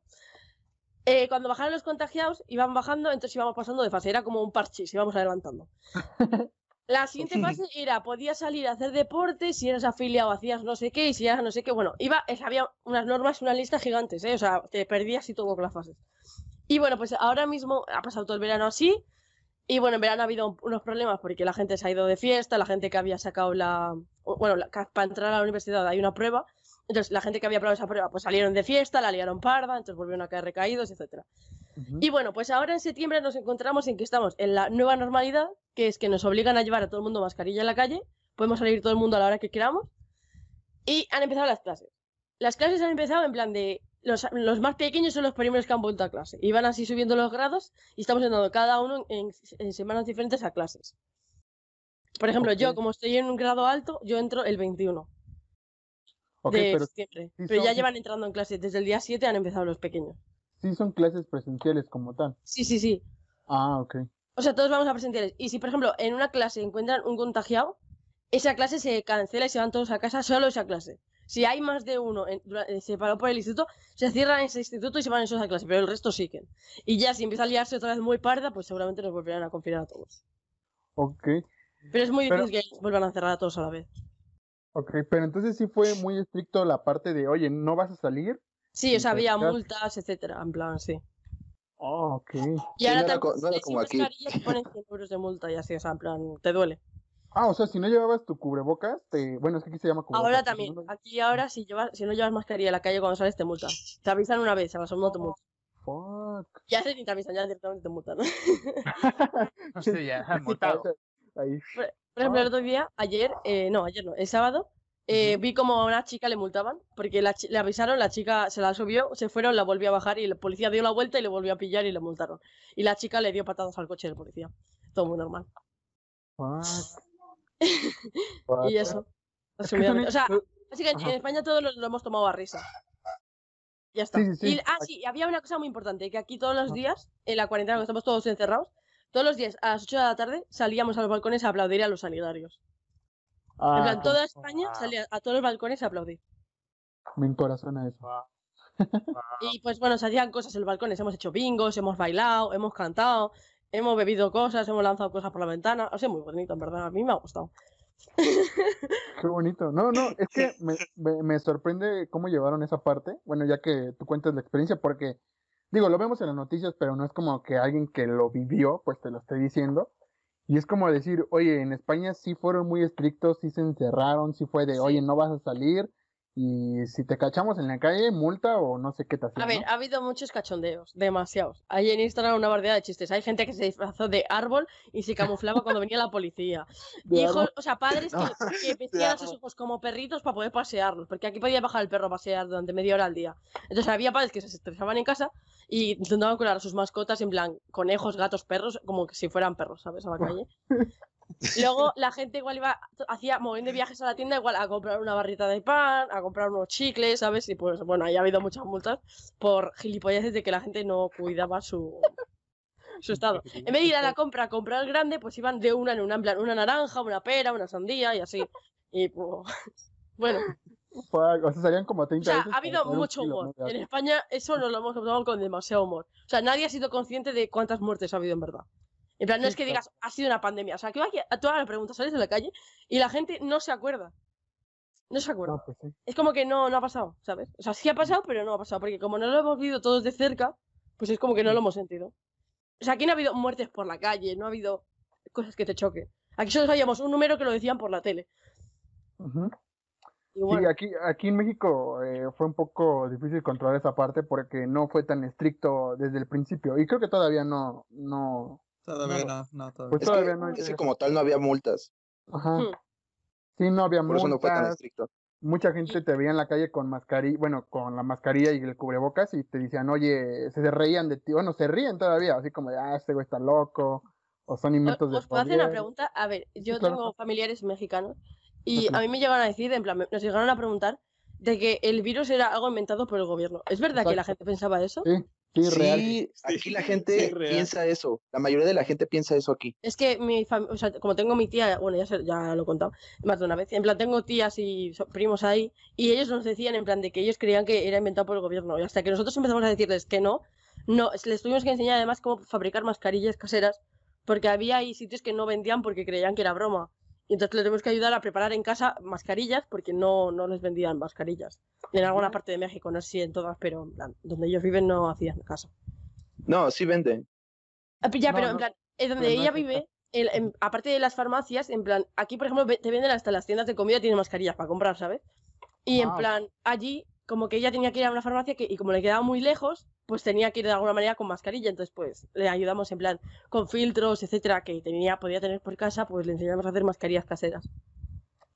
Eh, cuando bajaron los contagiados, iban bajando, entonces íbamos pasando de fase. Era como un parchís, íbamos adelantando. La siguiente fase era, podías salir a hacer deporte, si eras afiliado hacías no sé qué, y si eras no sé qué. Bueno, iba, había unas normas, una lista gigantes, ¿eh? O sea, te perdías y todo con las fases. Y bueno, pues ahora mismo ha pasado todo el verano así. Y bueno, en verano ha habido unos problemas porque la gente se ha ido de fiesta, la gente que había sacado la... Bueno, la- para entrar a la universidad hay una prueba. Entonces, la gente que había probado esa prueba, pues salieron de fiesta, la liaron parda, entonces volvieron a caer recaídos, etcétera. Y bueno, pues ahora en septiembre nos encontramos en que estamos en la nueva normalidad, que es que nos obligan a llevar a todo el mundo mascarilla en la calle, podemos salir todo el mundo a la hora que queramos, y han empezado las clases. Las clases han empezado en plan de... Los, los más pequeños son los primeros que han vuelto a clase. Y van así subiendo los grados y estamos entrando cada uno en, en semanas diferentes a clases. Por ejemplo, yo como estoy en un grado alto, yo entro el 21 Ok, de pero septiembre. Pero ya llevan entrando en clase. Desde el día 7 han empezado los pequeños. Sí son clases presenciales como tal. Sí, sí, sí. Ah, ok. O sea, todos vamos a presenciales. Y si, por ejemplo, en una clase encuentran un contagiado, esa clase se cancela y se van todos a casa, solo esa clase. Si hay más de uno eh, separado por el instituto, se cierran ese instituto y se van esos a clase, pero el resto siguen. Y ya si empieza a liarse otra vez muy parda, pues seguramente nos volverán a confinar a todos. Ok. Pero es muy Pero- difícil que vuelvan a cerrar a todos a la vez. Ok, pero entonces sí fue muy estricto la parte de, oye, no vas a salir. Sí, o sea, había multas, etcétera, en plan, sí. Oh, ok. Y ahora no era también, no era como aquí. te ponen 100 euros de multa y así, o sea, en plan, te duele. Ah, o sea, si no llevabas tu cubrebocas, te... bueno, es que aquí se llama cubrebocas. Ahora también, no lo- aquí ahora si, llevas, si no llevas mascarilla en la calle cuando sales te multan. Te avisan una vez, a la segunda te multan. Fuck. Ya sé ni te avisan, ya directamente te multan. ¿no? No sé, ya, multado. Ahí. Por ejemplo, el Ah. otro día, ayer, eh, no, ayer no, el sábado, eh, vi como a una chica le multaban, porque la le avisaron, la chica se la subió, se fueron, la volvió a bajar y el policía dio la vuelta y le volvió a pillar y le multaron. Y la chica le dio patadas al coche del policía. Todo muy normal. Y eso. Es son. O sea, así que en, España todos lo, lo hemos tomado a risa. Ya está. Sí, sí, sí. Y- ah, sí, y había una cosa muy importante, que aquí todos los días, en la cuarentena, que estamos todos encerrados, todos los días a las 8 de la tarde salíamos a los balcones a aplaudir a los sanitarios. En Ah, plan, toda España salía a todos los balcones a aplaudir. me encorazona eso. Y pues bueno, se hacían cosas en los balcones, hemos hecho bingos, hemos bailado, hemos cantado, hemos bebido cosas, hemos lanzado cosas por la ventana. O sea, muy bonito, en verdad, a mí me ha gustado. Qué bonito. No, no, es que me, me- me sorprende cómo llevaron esa parte. Bueno, ya que tú cuentas la experiencia, porque, digo, lo vemos en las noticias, pero no es como que alguien que lo vivió, pues te lo esté diciendo. Y es como decir, oye, en España sí fueron muy estrictos, sí se encerraron, sí fue de, Sí. oye, no vas a salir. Y si te cachamos en la calle, multa o no sé qué te hacían, A ver, ¿no? ha habido muchos cachondeos, demasiados. Hay en Instagram una variedad de chistes. Hay gente que se disfrazó de árbol y se camuflaba cuando venía la policía. Hijos, o sea, padres que, que vestían a sus hijos como perritos para poder pasearlos, porque aquí podía bajar el perro a pasear durante media hora al día. Entonces había padres que se estresaban en casa y intentaban curar a sus mascotas en plan conejos, gatos, perros, como que si fueran perros, ¿sabes? A la calle. Luego la gente igual iba, hacía mogollón de viajes a la tienda igual a comprar una barrita de pan, a comprar unos chicles, ¿sabes? Y pues bueno, ahí ha habido muchas multas por gilipolleces de que la gente no cuidaba su, su estado. En vez de ir a la compra a comprar el grande, pues iban de una en una, en plan, una naranja, una pera, una sandía y así. Y pues, bueno, o sea, salían como o 30 sea, veces ha habido mucho humor. En. España eso no lo hemos tomado con demasiado humor. O sea, nadie ha sido consciente de cuántas muertes ha habido en verdad. En plan, no es que digas, ha sido una pandemia. O sea, que a toda la pregunta sales de la calle y la gente no se acuerda. No se acuerda. No, pues sí. Es como que no, no ha pasado, ¿sabes? O sea, sí ha pasado, pero no ha pasado. Porque como no lo hemos vivido todos de cerca, pues es como que no lo hemos sentido. O sea, aquí no ha habido muertes por la calle, no ha habido cosas que te choquen. Aquí solo sabíamos un número que lo decían por la tele. Y bueno, Sí, aquí, aquí en México eh, fue un poco difícil controlar esa parte porque no fue tan estricto desde el principio. Y creo que todavía no, no, Todavía No. no, no, todavía. pues Es todavía que, no es que llega. como tal no había multas, Ajá. Hmm. Sí, no había por eso no fue tan multas. estricto. Mucha gente te veía en la calle con mascarilla, bueno, con la mascarilla y el cubrebocas y te decían, oye, se reían de ti. Bueno, se ríen todavía, así como de, ah, este güey está loco, o son inventos de ¿Os puedo hacer una pregunta? A ver, yo claro. tengo familiares mexicanos y a mí me llegaron a decir, en plan, me- nos llegaron a preguntar de que el virus era algo inventado por el gobierno. ¿Es verdad que la Exacto. gente pensaba eso? Sí, sí, real. Sí, aquí Sí, la gente piensa eso. La mayoría de la gente piensa eso aquí. Es que mi familia, o sea, como tengo mi tía, bueno, ya, se- ya lo he contado más de una vez, en plan, tengo tías y primos ahí, y ellos nos decían, en plan, de que ellos creían que era inventado por el gobierno, y hasta que nosotros empezamos a decirles que no, no, es- les tuvimos que enseñar además cómo fabricar mascarillas caseras, porque había ahí sitios que no vendían porque creían que era broma, y entonces les tuvimos que ayudar a preparar en casa mascarillas, porque no, no les vendían mascarillas. En alguna parte de México, no sé si en todas, pero en plan, donde ellos viven no hacían caso. No, sí venden. Ah, Ya, No, pero en plan, es donde no ella vive, el- en- aparte de las farmacias, en plan, aquí por ejemplo te venden hasta las tiendas de comida, tienen mascarillas para comprar, ¿sabes? Y en plan, allí, como que ella tenía que ir a una farmacia que, y como le quedaba muy lejos, pues tenía que ir de alguna manera con mascarilla, entonces pues le ayudamos en plan, con filtros, etcétera, que tenía, podía tener por casa, pues le enseñamos a hacer mascarillas caseras.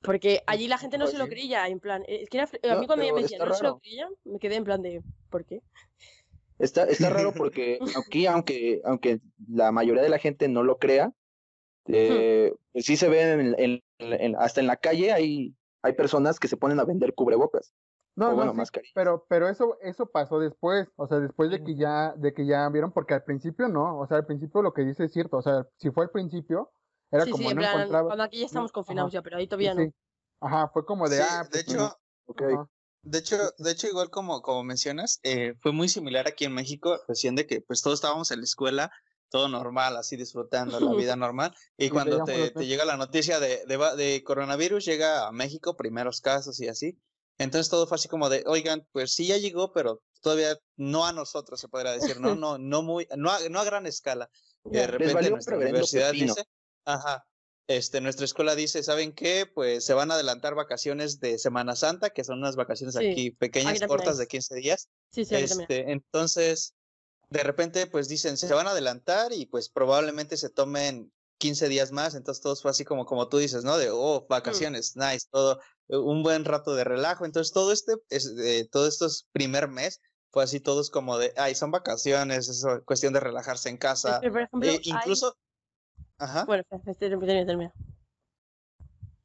Porque allí la gente no Pues se lo creía, en plan, eh, es que era a No, mí cuando ella pero me decía, está no se lo raro. creían, me quedé en plan de, ¿por qué? Está, está raro porque aquí, aunque, aunque la mayoría de la gente no lo crea, eh, pues sí se ve en, en- en- hasta en la calle hay, hay personas que se ponen a vender cubrebocas. No, o no, bueno, sí, mascarillas. pero, pero eso, eso pasó después, o sea, después de que ya, de que ya vieron, porque al principio no, o sea, al principio lo que dice es cierto, o sea, si fue al principio, era sí, como sí, en no plan, encontraba. cuando aquí ya estamos no, confinados ajá, ya, pero ahí sí, todavía no. sí. Ajá, fue como de, Sí, ah, de pues, hecho, Ok. ajá, De hecho, de hecho, igual como, como mencionas, eh, fue muy similar aquí en México, cuestión de que pues todos estábamos en la escuela, todo normal, así disfrutando la vida normal, y cuando te, llega la noticia de, de, de coronavirus, llega a México, primeros casos y así, entonces todo fue así como de, oigan, pues sí ya llegó, pero todavía no a nosotros, se podría decir, no, no, no muy, no a, no a gran escala. Y de Les repente nuestra universidad pepino. dice, ajá, este, nuestra escuela dice, ¿saben qué? Pues se van a adelantar vacaciones de Semana Santa, que son unas vacaciones Sí, aquí pequeñas, también cortas de 15 días. Sí, sí. Este, entonces, de repente, pues dicen, se van a adelantar y pues probablemente se tomen 15 días más. Entonces, todos fue así como, como tú dices, ¿no? De, oh, vacaciones, nice, todo, un buen rato de relajo. Entonces, todo este, es, eh, todo estos primer mes, fue así todos como de, ay, son vacaciones, es cuestión de relajarse en casa. Pero, por ejemplo, Eh, hay- incluso, ajá. Bueno, espera, termina,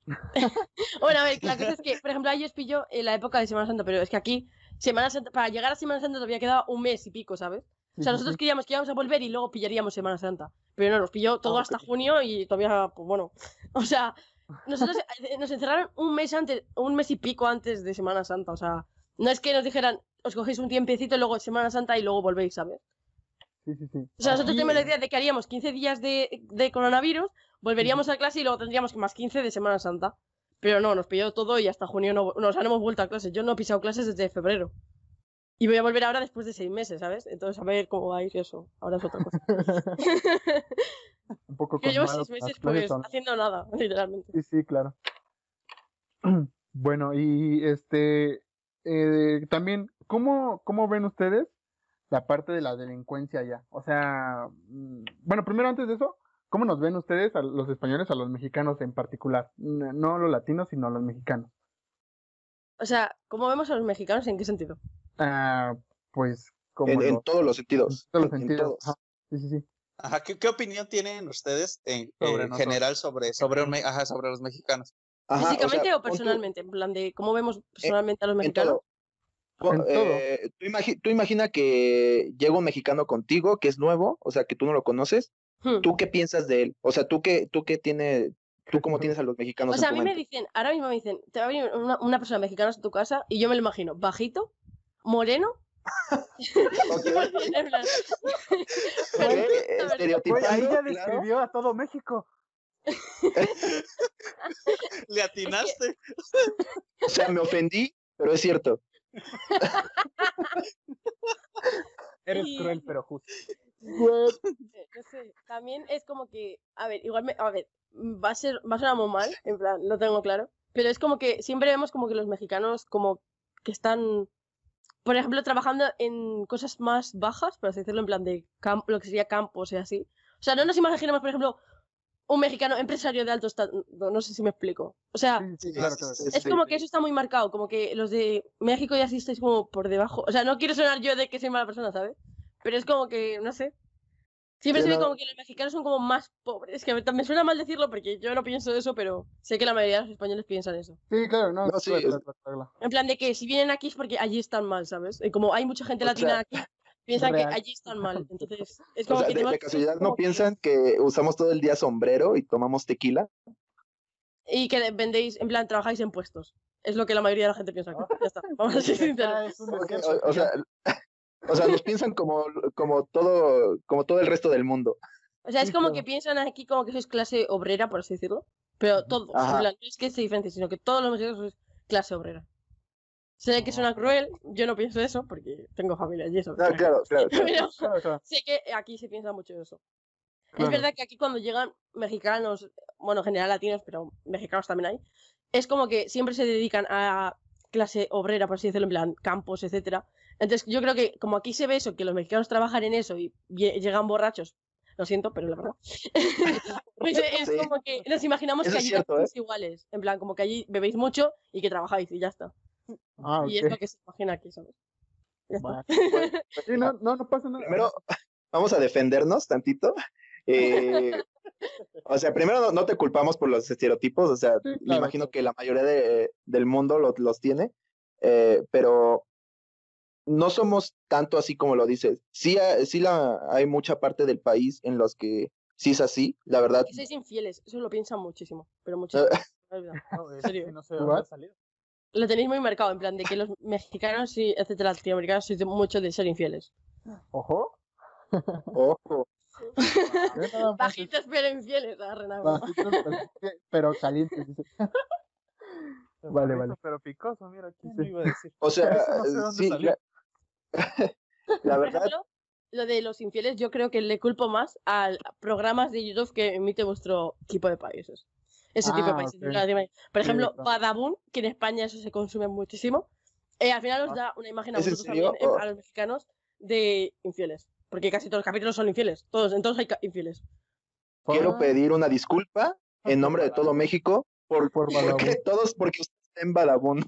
bueno, a ver, la cosa es que, por ejemplo, ahí os pillo en la época de Semana Santa, pero es que aquí Semana Santa, para llegar a Semana Santa todavía quedaba un mes y pico, ¿sabes? O sea, nosotros queríamos que íbamos a volver y luego pillaríamos Semana Santa. Pero no, nos pilló todo hasta junio y todavía, pues bueno. O sea, nosotros eh, nos encerraron un mes antes, un mes y pico antes de Semana Santa. O sea, no es que nos dijeran, os cogéis un tiempecito y luego Semana Santa y luego volvéis, ¿sabes? Sí, sí, sí. O sea, nosotros tenemos la idea de que haríamos 15 días de, de coronavirus, volveríamos a clase y luego tendríamos más 15 de Semana Santa. Pero no, nos pilló todo y hasta junio no, no, o sea, no hemos vuelto a clases. Yo no he pisado clases desde febrero. Y voy a volver ahora después de seis meses, ¿sabes? Entonces, a ver cómo va a ir eso. Ahora es otra cosa. un poco Yo llevo seis meses, pues, son- haciendo nada, literalmente. Sí, sí, claro. Bueno, y este, eh, también, ¿cómo, ¿cómo ven ustedes la parte de la delincuencia allá? O sea, mm, bueno, primero antes de eso, ¿cómo nos ven ustedes, a los españoles, a los mexicanos en particular? No los latinos, sino a los mexicanos. O sea, ¿cómo vemos a los mexicanos? ¿En qué sentido? Ah, pues, como En, en todos los sentidos. en todos los en sentidos. todos. Ajá, Sí, sí, sí. Ajá, ¿qué, qué opinión tienen ustedes en Sobre en nosotros. general sobre, sobre, un me- ajá, sobre los mexicanos? Ajá, o sea, ¿Físicamente o, pon tú- personalmente? En plan de, ¿cómo vemos personalmente a los mexicanos? todo. eh, tú, imagi- tú imagina que llega un mexicano contigo que es nuevo, o sea, que tú no lo conoces. Hmm. ¿Tú qué piensas de él? O sea, tú qué, tú qué tiene, tú cómo tienes a los mexicanos O sea, a en tu mí me mente? dicen, ahora mismo me dicen, te va a venir una, una persona mexicana a tu casa y yo me lo imagino, bajito, moreno. Ahí ya claro. describió a todo México. ¿Le atinaste? O sea, me ofendí, pero es cierto. Eres Y- cruel, pero justo. Eh, no sé, también es como que, a ver, igual me, a ver, va a ser, va a sonar muy mal, en plan, lo tengo claro, pero es como que siempre vemos como que los mexicanos como que están, por ejemplo, trabajando en cosas más bajas, por así decirlo, en plan de camp- lo que sería campos y así. O sea, no nos imaginamos, por ejemplo, un mexicano empresario de alto estado, no, sé si me explico. O sea, sí, sí, claro, claro. Sí, es sí. como que eso está muy marcado, como que los de México ya sí estáis como por debajo. O sea, no quiero sonar yo de que soy mala persona, ¿sabes? Pero es como que, no sé. Siempre se ve no. como que los mexicanos son como más pobres. Es que me, me suena mal decirlo porque yo no pienso eso, pero sé que la mayoría de los españoles piensan eso. Sí, claro, no, No, sí, claro, es- claro, claro, claro. En plan de que si vienen aquí es porque allí están mal, ¿sabes? Y como hay mucha gente O latina sea, aquí, piensan que allí están mal. Entonces, es O como sea, que de, casualidad como no que- piensan que usamos todo el día sombrero y tomamos tequila. Y que vendéis, en plan, trabajáis en puestos. Es lo que la mayoría de la gente piensa aquí. Ya está. Vamos a ser sinceros. O, o sea, o sea, nos piensan como, como todo, como todo el resto del mundo. O sea, es como que piensan aquí como que sois clase obrera, por así decirlo. Pero todos, en Ajá. plan, no es que se diferencie, sino que todos los mexicanos sois clase obrera. Sé que suena cruel, yo no pienso eso porque tengo familia y eso. Ah, claro, claro. claro. Pero Claro, claro, sé que aquí se piensa mucho eso. Claro. Es verdad que aquí cuando llegan mexicanos, bueno, en general latinos, pero mexicanos también hay, es como que siempre se dedican a clase obrera, por así decirlo, en plan campos, etcétera. Entonces yo creo que como aquí se ve eso, que los mexicanos trabajan en eso y lle- llegan borrachos, lo siento, pero la verdad. pues es Sí. como que nos imaginamos Eso que allí cierto, también ¿eh? es iguales. En plan, como que allí bebéis mucho y que trabajáis y ya está. Ah, Y es lo que se imagina aquí, ¿sabes? Está. Va. Sí, no, no, no pasa nada. Primero, vamos a defendernos tantito. Eh, o sea, primero no, no te culpamos por los estereotipos, o sea, Sí, me claro, imagino claro. que la mayoría de- del mundo lo- los tiene, eh, pero no somos tanto así como lo dices. Sí, ha- sí la, hay mucha parte del país en los que sí es así, la verdad. Que sois infieles, eso lo piensan muchísimo, pero muchísimo. No, es serio? que no sé What? de dónde ha salido. Lo tenéis muy marcado, en plan de que los mexicanos y etcétera, latinoamericanos sois de mucho de ser infieles. Ojo. Ojo. Bajitos pero infieles, ah, Renato. bajitos, pero- pero calientes. dice. Vale, vale. Pero picoso, mira, ¿quién Sí. lo iba a decir? O sea, no sé dónde sí, salió. la, la Por verdad, ejemplo, lo de los infieles, yo creo que le culpo más a programas de YouTube que emite vuestro tipo de países. Ese tipo de Ah, países. Por ejemplo. Badabun, que en España eso se consume muchísimo. eh, al final os Ah. da una imagen a ¿Es en vosotros también, eh, Oh. a los mexicanos, de infieles. Porque casi todos los capítulos son infieles. Todos, en todos hay infieles. quiero Ah, pedir una disculpa en nombre de todo México por, Por porque todos, porque usted está en Badabun.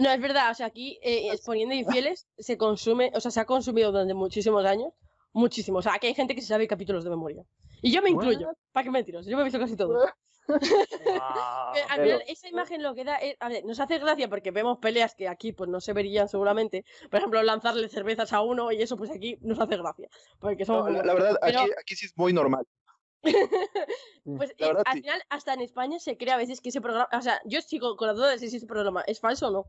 No, es verdad, o sea, aquí eh, exponiendo infieles se consume, o sea, se ha consumido durante muchísimos años muchísimo. O sea, que hay gente que se sabe capítulos de memoria. Y yo me incluyo. ¿Para qué mentiros? Yo me he visto casi todo. Al pero- final, esa imagen lo que da es- a ver, nos hace gracia porque vemos peleas que aquí pues no se verían seguramente. Por ejemplo, lanzarle cervezas a uno y eso pues aquí nos hace gracia. Porque somos No, la, la verdad, Pero- aquí, aquí sí es muy normal. Pues La eh, verdad, al sí. final, hasta en España se cree a veces que ese programa. O sea, yo sigo con la duda de si ese programa es falso o no.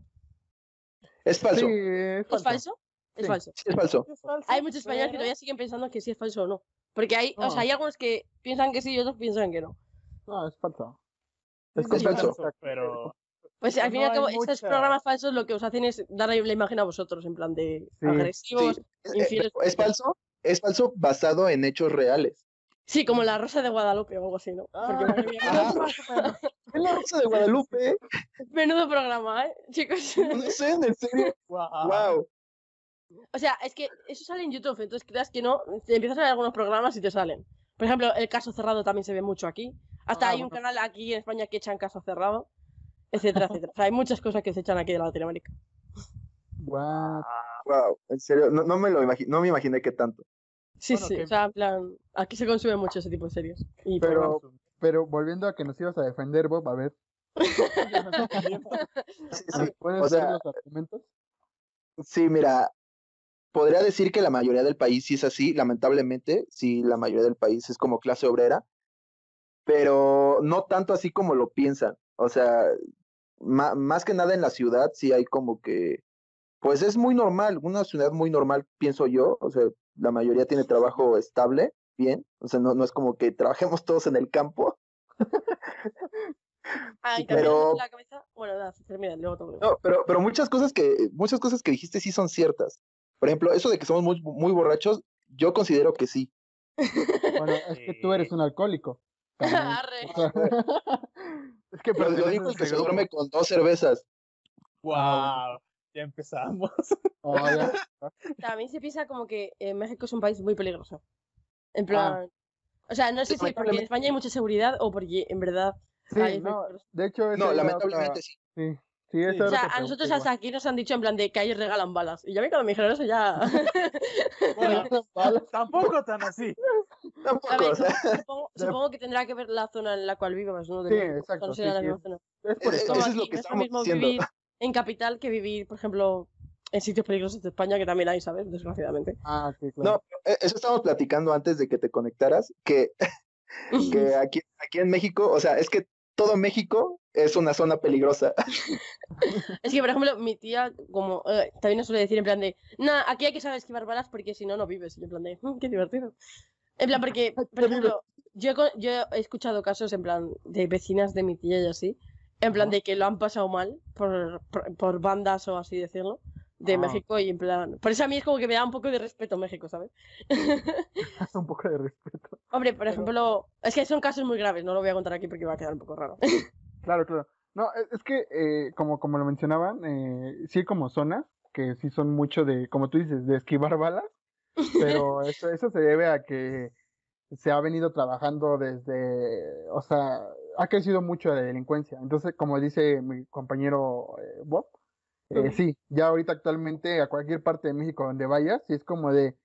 Es falso. Sí, es ¿Es falso? Es Sí. falso. Sí, es falso. Hay muchos españoles que todavía siguen pensando que sí es falso o no. Porque hay, o No. sea, hay algunos que piensan que sí y otros piensan que no. No, es falso. Es falso. Pero Pues al fin y no al cabo, estos programas falsos lo que os hacen es darle la imagen a vosotros, en plan de Sí. agresivos. Sí, es, infieles. es falso. Es falso basado en hechos reales. Sí, como la Rosa de Guadalupe o algo así, ¿no? Porque, madre mía, Ah. Es la Rosa de Guadalupe. menudo programa, ¿eh? Chicos. No sé, en serio. Wow. O sea, es que eso sale en YouTube, entonces creas que no, te empiezas a ver algunos programas y te salen. Por ejemplo, el caso cerrado también se ve mucho aquí. Hasta Ah, hay un bueno. canal aquí en España que echan caso cerrado, etcétera, etcétera. O sea, hay muchas cosas que se echan aquí de Latinoamérica. What? Wow. En serio, no, no me lo imagi- no me imaginé que tanto. Sí, Bueno, sí, que- o sea, en plan, aquí se consume mucho ese tipo de series. Y Pero-. Pero volviendo a que nos ibas a defender, Bob, a ver, Sí, sí. ¿puedes O sea, los argumentos? Sí, mira, podría decir que la mayoría del país sí es así, lamentablemente, sí, la mayoría del país es como clase obrera, pero no tanto así como lo piensan. O sea, más que nada en la ciudad sí hay como que, pues es muy normal, una ciudad muy normal, pienso yo, o sea, la mayoría tiene trabajo estable, bien, o sea, no, no es como que trabajemos todos en el campo. Ah, y pero- la cabeza. Bueno, nada, termina, luego te lo digo. No, pero, pero muchas cosas que, muchas cosas que dijiste sí son ciertas. Por ejemplo, eso de que somos muy, muy borrachos, yo considero que sí. Bueno, es que tú eres un alcohólico. Arre. Es que a el que se duerme con dos cervezas. Wow, ya empezamos. Oh, ya. También se piensa como que eh, México es un país muy peligroso. En Ah. plan. O sea, no sé si porque en España hay mucha seguridad o porque en verdad. Sí, hay no, de hecho, No, lamentablemente otra- sí. Sí, sí, Sí. O sea, a nosotros hasta aquí nos han dicho en plan de que ahí regalan balas. Y ya a mí cuando me dijeron eso ya. Bueno, tampoco tan así. A Tampoco, ver, o sea, supongo, supongo que tendrá que ver la zona en la cual vivimos, ¿no? De Sí, exacto, no será la misma es- zona. Es por eso. Eso es lo que no es lo estamos mismo diciendo. vivir en capital que vivir, por ejemplo, en sitios peligrosos de España, que también hay, ¿sabes? Desgraciadamente. Ah, sí, claro. no, pero, eh, eso estábamos platicando antes de que te conectaras, que, que aquí, aquí en México, o sea, es que todo México es una zona peligrosa. Es que, por ejemplo, mi tía, como eh, también nos suele decir en plan de, nah, aquí hay que saber esquivar balas porque si no, no vives. Y en plan de, "Mm, qué divertido. En plan, porque, por ejemplo, yo, he yo he escuchado casos en plan de vecinas de mi tía y así, en plan de que lo han pasado mal por, por, por bandas o así decirlo, de Ah. México y en plan... Por eso a mí es como que me da un poco de respeto México, ¿sabes? un poco de respeto. Hombre, por Pero- ejemplo, es que son casos muy graves, no lo voy a contar aquí porque va a quedar un poco raro. Claro, claro. No, es, es que, eh, como, como lo mencionaban, eh, sí hay como zonas que sí son mucho de, como tú dices, de esquivar balas, pero eso, eso se debe a que se ha venido trabajando desde, o sea, ha crecido mucho la delincuencia. Entonces, como dice mi compañero eh, Bob, eh, sí, ya ahorita actualmente a cualquier parte de México donde vayas, sí es como de,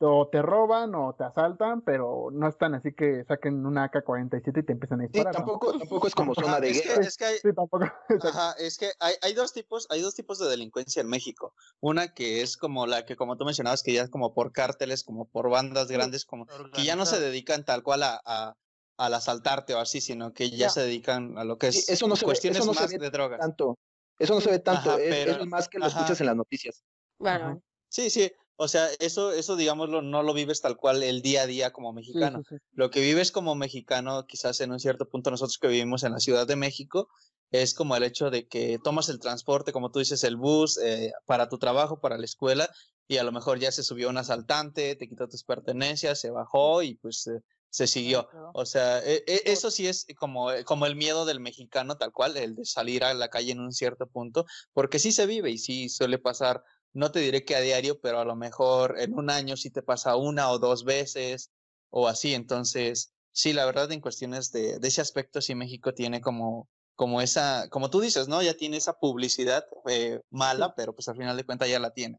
o te roban o te asaltan, pero no están así que saquen una AK-47 y te empiezan a Sí, disparar. ¿no? tampoco, tampoco es como zona Ajá, de es, que, guerra. es que hay, Sí, tampoco. Ajá, es que hay, hay dos tipos, hay dos tipos de delincuencia en México. Una que es como la que, como tú mencionabas, que ya es como por cárteles, como por bandas grandes, como que ya no se dedican tal cual a, a- al asaltarte o así, sino que ya Ya. se dedican a lo que Sí, es eso no se ve- eso no se más ve de drogas. Tanto. Eso no se ve tanto, Ajá, es, pero- es más que lo ajá. escuchas en las noticias. Bueno, Ajá. Sí, sí, o sea, eso, eso digámoslo, no lo vives tal cual el día a día como Sí, mexicano. sí, sí. Lo que vives como mexicano, quizás en un cierto punto nosotros que vivimos en la Ciudad de México, es como el hecho de que tomas el transporte, como tú dices, el bus eh, para tu trabajo, para la escuela, y a lo mejor ya se subió un asaltante, te quitó tus pertenencias, se bajó y pues eh, se siguió. O sea, e- e- eso sí es como, eh, como el miedo del mexicano tal cual, el de salir a la calle en un cierto punto, porque sí se vive y sí suele pasar, no te diré que a diario, pero a lo mejor en un año sí te pasa una o dos veces o así. Entonces, sí, la verdad en cuestiones de, de ese aspecto sí México tiene como, como esa, como tú dices, ¿no? Ya tiene esa publicidad eh, mala, pero pues al final de cuentas ya la tiene.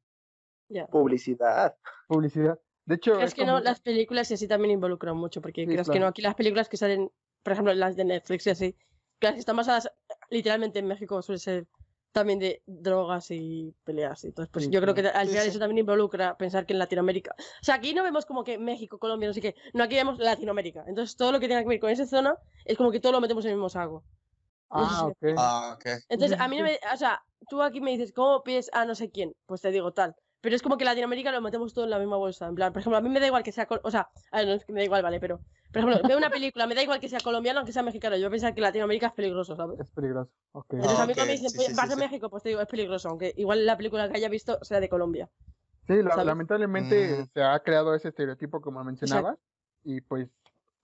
ya. Publicidad. Publicidad. De hecho, Crees es que no, las películas y así también involucran mucho, porque Sí, crees que no, aquí las películas que salen, por ejemplo, las de Netflix y así, que están basadas literalmente en México suele ser también de drogas y peleas y todo. Pues Sí, yo creo que al final sí. eso también involucra pensar que en Latinoamérica. O sea, aquí no vemos como que México, Colombia, no sé qué. No, aquí vemos Latinoamérica. Entonces todo lo que tenga que ver con esa zona es como que todo lo metemos en el mismo saco. Ah, no ok. Ah, ok. Entonces, a mí no me. O sea, tú aquí me dices, ¿cómo pides a no sé quién? Pues te digo tal. Pero es como que Latinoamérica lo metemos todo en la misma bolsa. En plan, por ejemplo, a mí me da igual que sea. O sea, a ver, no es que me da igual, vale, pero. Por ejemplo, veo una película, me da igual que sea colombiano o que sea mexicano. Yo voy a pensar que Latinoamérica es peligroso, ¿sabes? Es peligroso. Ok. Entonces, Ah, a mí cuando me dicen, sí, "Pues, sí, vas sí, a sí. México, pues te digo, es peligroso. Aunque igual la película que haya visto sea de Colombia. Sí, la- lamentablemente Mm. se ha creado ese estereotipo como mencionabas y pues,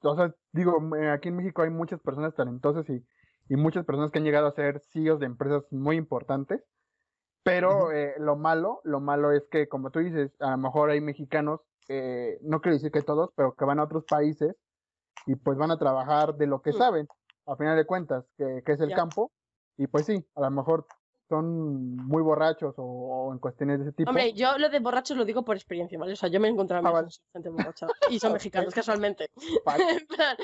o sea, digo, eh, aquí en México hay muchas personas talentosas y, y muchas personas que han llegado a ser CEOs de empresas muy importantes, pero Ujú. eh, lo malo, lo malo es que como tú dices, a lo mejor hay mexicanos, eh, no quiero decir que todos, pero que van a otros países y pues van a trabajar de lo que Mm. saben, a final de cuentas, que, que es el Ya. campo, y pues sí, a lo mejor son muy borrachos o, o en cuestiones de ese tipo. Hombre, yo lo de borrachos lo digo por experiencia, ¿vale? O sea, yo me he encontrado Ah, con gente borracha. Y son mexicanos, casualmente. Vale, En plan,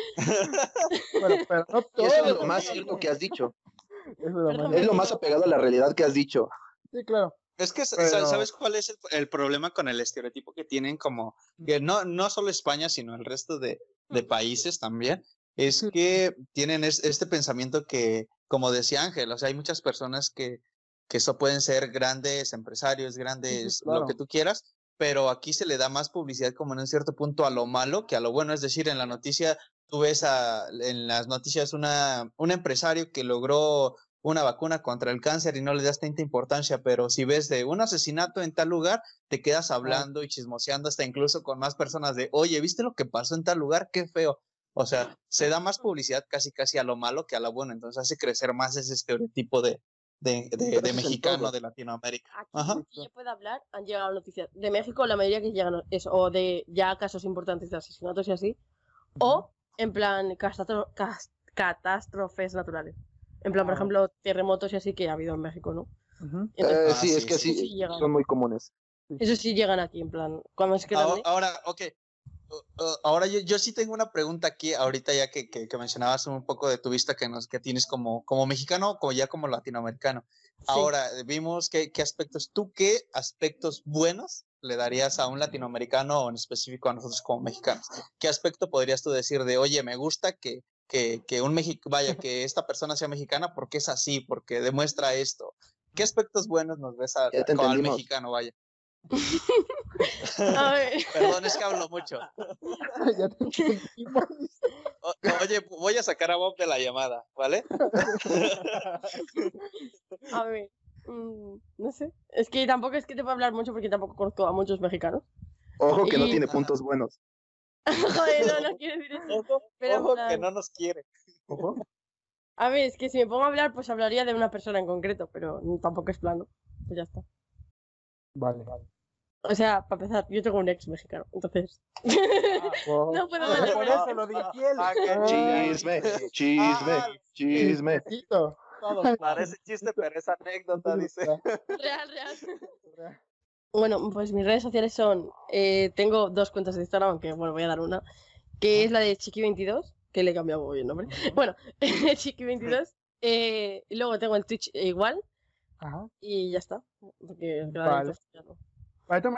pero, pero no Y eso es lo más cierto que has dicho. eso es lo más. Es lo más apegado a la realidad que has dicho. Sí, claro. Es que, Pero- ¿sabes cuál es el, el problema con el estereotipo que tienen como, que no, no solo España, sino el resto de, de países también? Es Sí. que tienen es- este pensamiento que, como decía Ángel, o sea, hay muchas personas que, que eso pueden ser grandes empresarios, grandes, lo que tú quieras, pero aquí se le da más publicidad como en un cierto punto a lo malo que a lo bueno. Es decir, en la noticia, tú ves a, en las noticias una, un empresario que logró una vacuna contra el cáncer y no le das tanta importancia, pero si ves de un asesinato en tal lugar, te quedas hablando y chismoseando hasta incluso con más personas de, oye, ¿viste lo que pasó en tal lugar? Qué feo. O sea, se da más publicidad casi casi a lo malo que a lo bueno, entonces hace crecer más ese estereotipo de, de, de- mexicano de Latinoamérica. Aquí, Ajá. yo pueda hablar, han llegado noticias de México, la mayoría que llegan es o de ya casos importantes de asesinatos y así, o en plan catástrofes naturales. En plan, por Ah. ejemplo, terremotos y así que ha habido en México, ¿no? Ujú. Entonces, Eh, Ah, sí, sí, es que sí, sí, llegan. son muy comunes. eso sí llegan aquí, en plan, cuando es Ahora, grande. ahora, ok. Uh, uh, Ahora yo, yo sí tengo una pregunta aquí, ahorita ya que, que, que mencionabas un poco de tu vista que nos que tienes como, como mexicano, como ya como latinoamericano. Sí. Ahora eh, vimos qué, qué aspectos, tú qué aspectos buenos le darías a un latinoamericano o en específico a nosotros como mexicanos. ¿Qué aspecto podrías tú decir de, oye, me gusta que, que, que un México, vaya, que esta persona sea mexicana porque es así, porque demuestra esto? ¿Qué aspectos buenos nos ves a- al mexicano, vaya? A ver, Perdón, es que hablo mucho. Ya te. O- oye, voy a sacar a Bob de la llamada, ¿vale? a ver. mm, no sé. Es que tampoco es que te puedo hablar mucho porque tampoco conozco a muchos mexicanos. Ojo que no tiene puntos buenos. Joder, no, no quiero decir eso. Ojo, Pero en ojo que no nos quiere. Ojo. A ver, es que si me pongo a hablar, pues hablaría de una persona en concreto, pero tampoco es plano. Pues ya está. Vale, vale. O sea, para empezar, yo tengo un ex mexicano, entonces. Wow. no puedo Ah, meterme por eso lo dije él. Ah, qué Ah, Chisme, chisme, Ah, chisme. Parece chiste, pero es anécdota, dice. Real, real. Bueno, pues mis redes sociales son. eh, tengo dos cuentas de Instagram, aunque bueno, voy a dar una. Que es la de Chiqui22, que le he cambiado muy bien el nombre. Bueno, Chiqui22. eh, y luego tengo el Twitch igual, Ajá. y ya está. Porque Vale. ya no.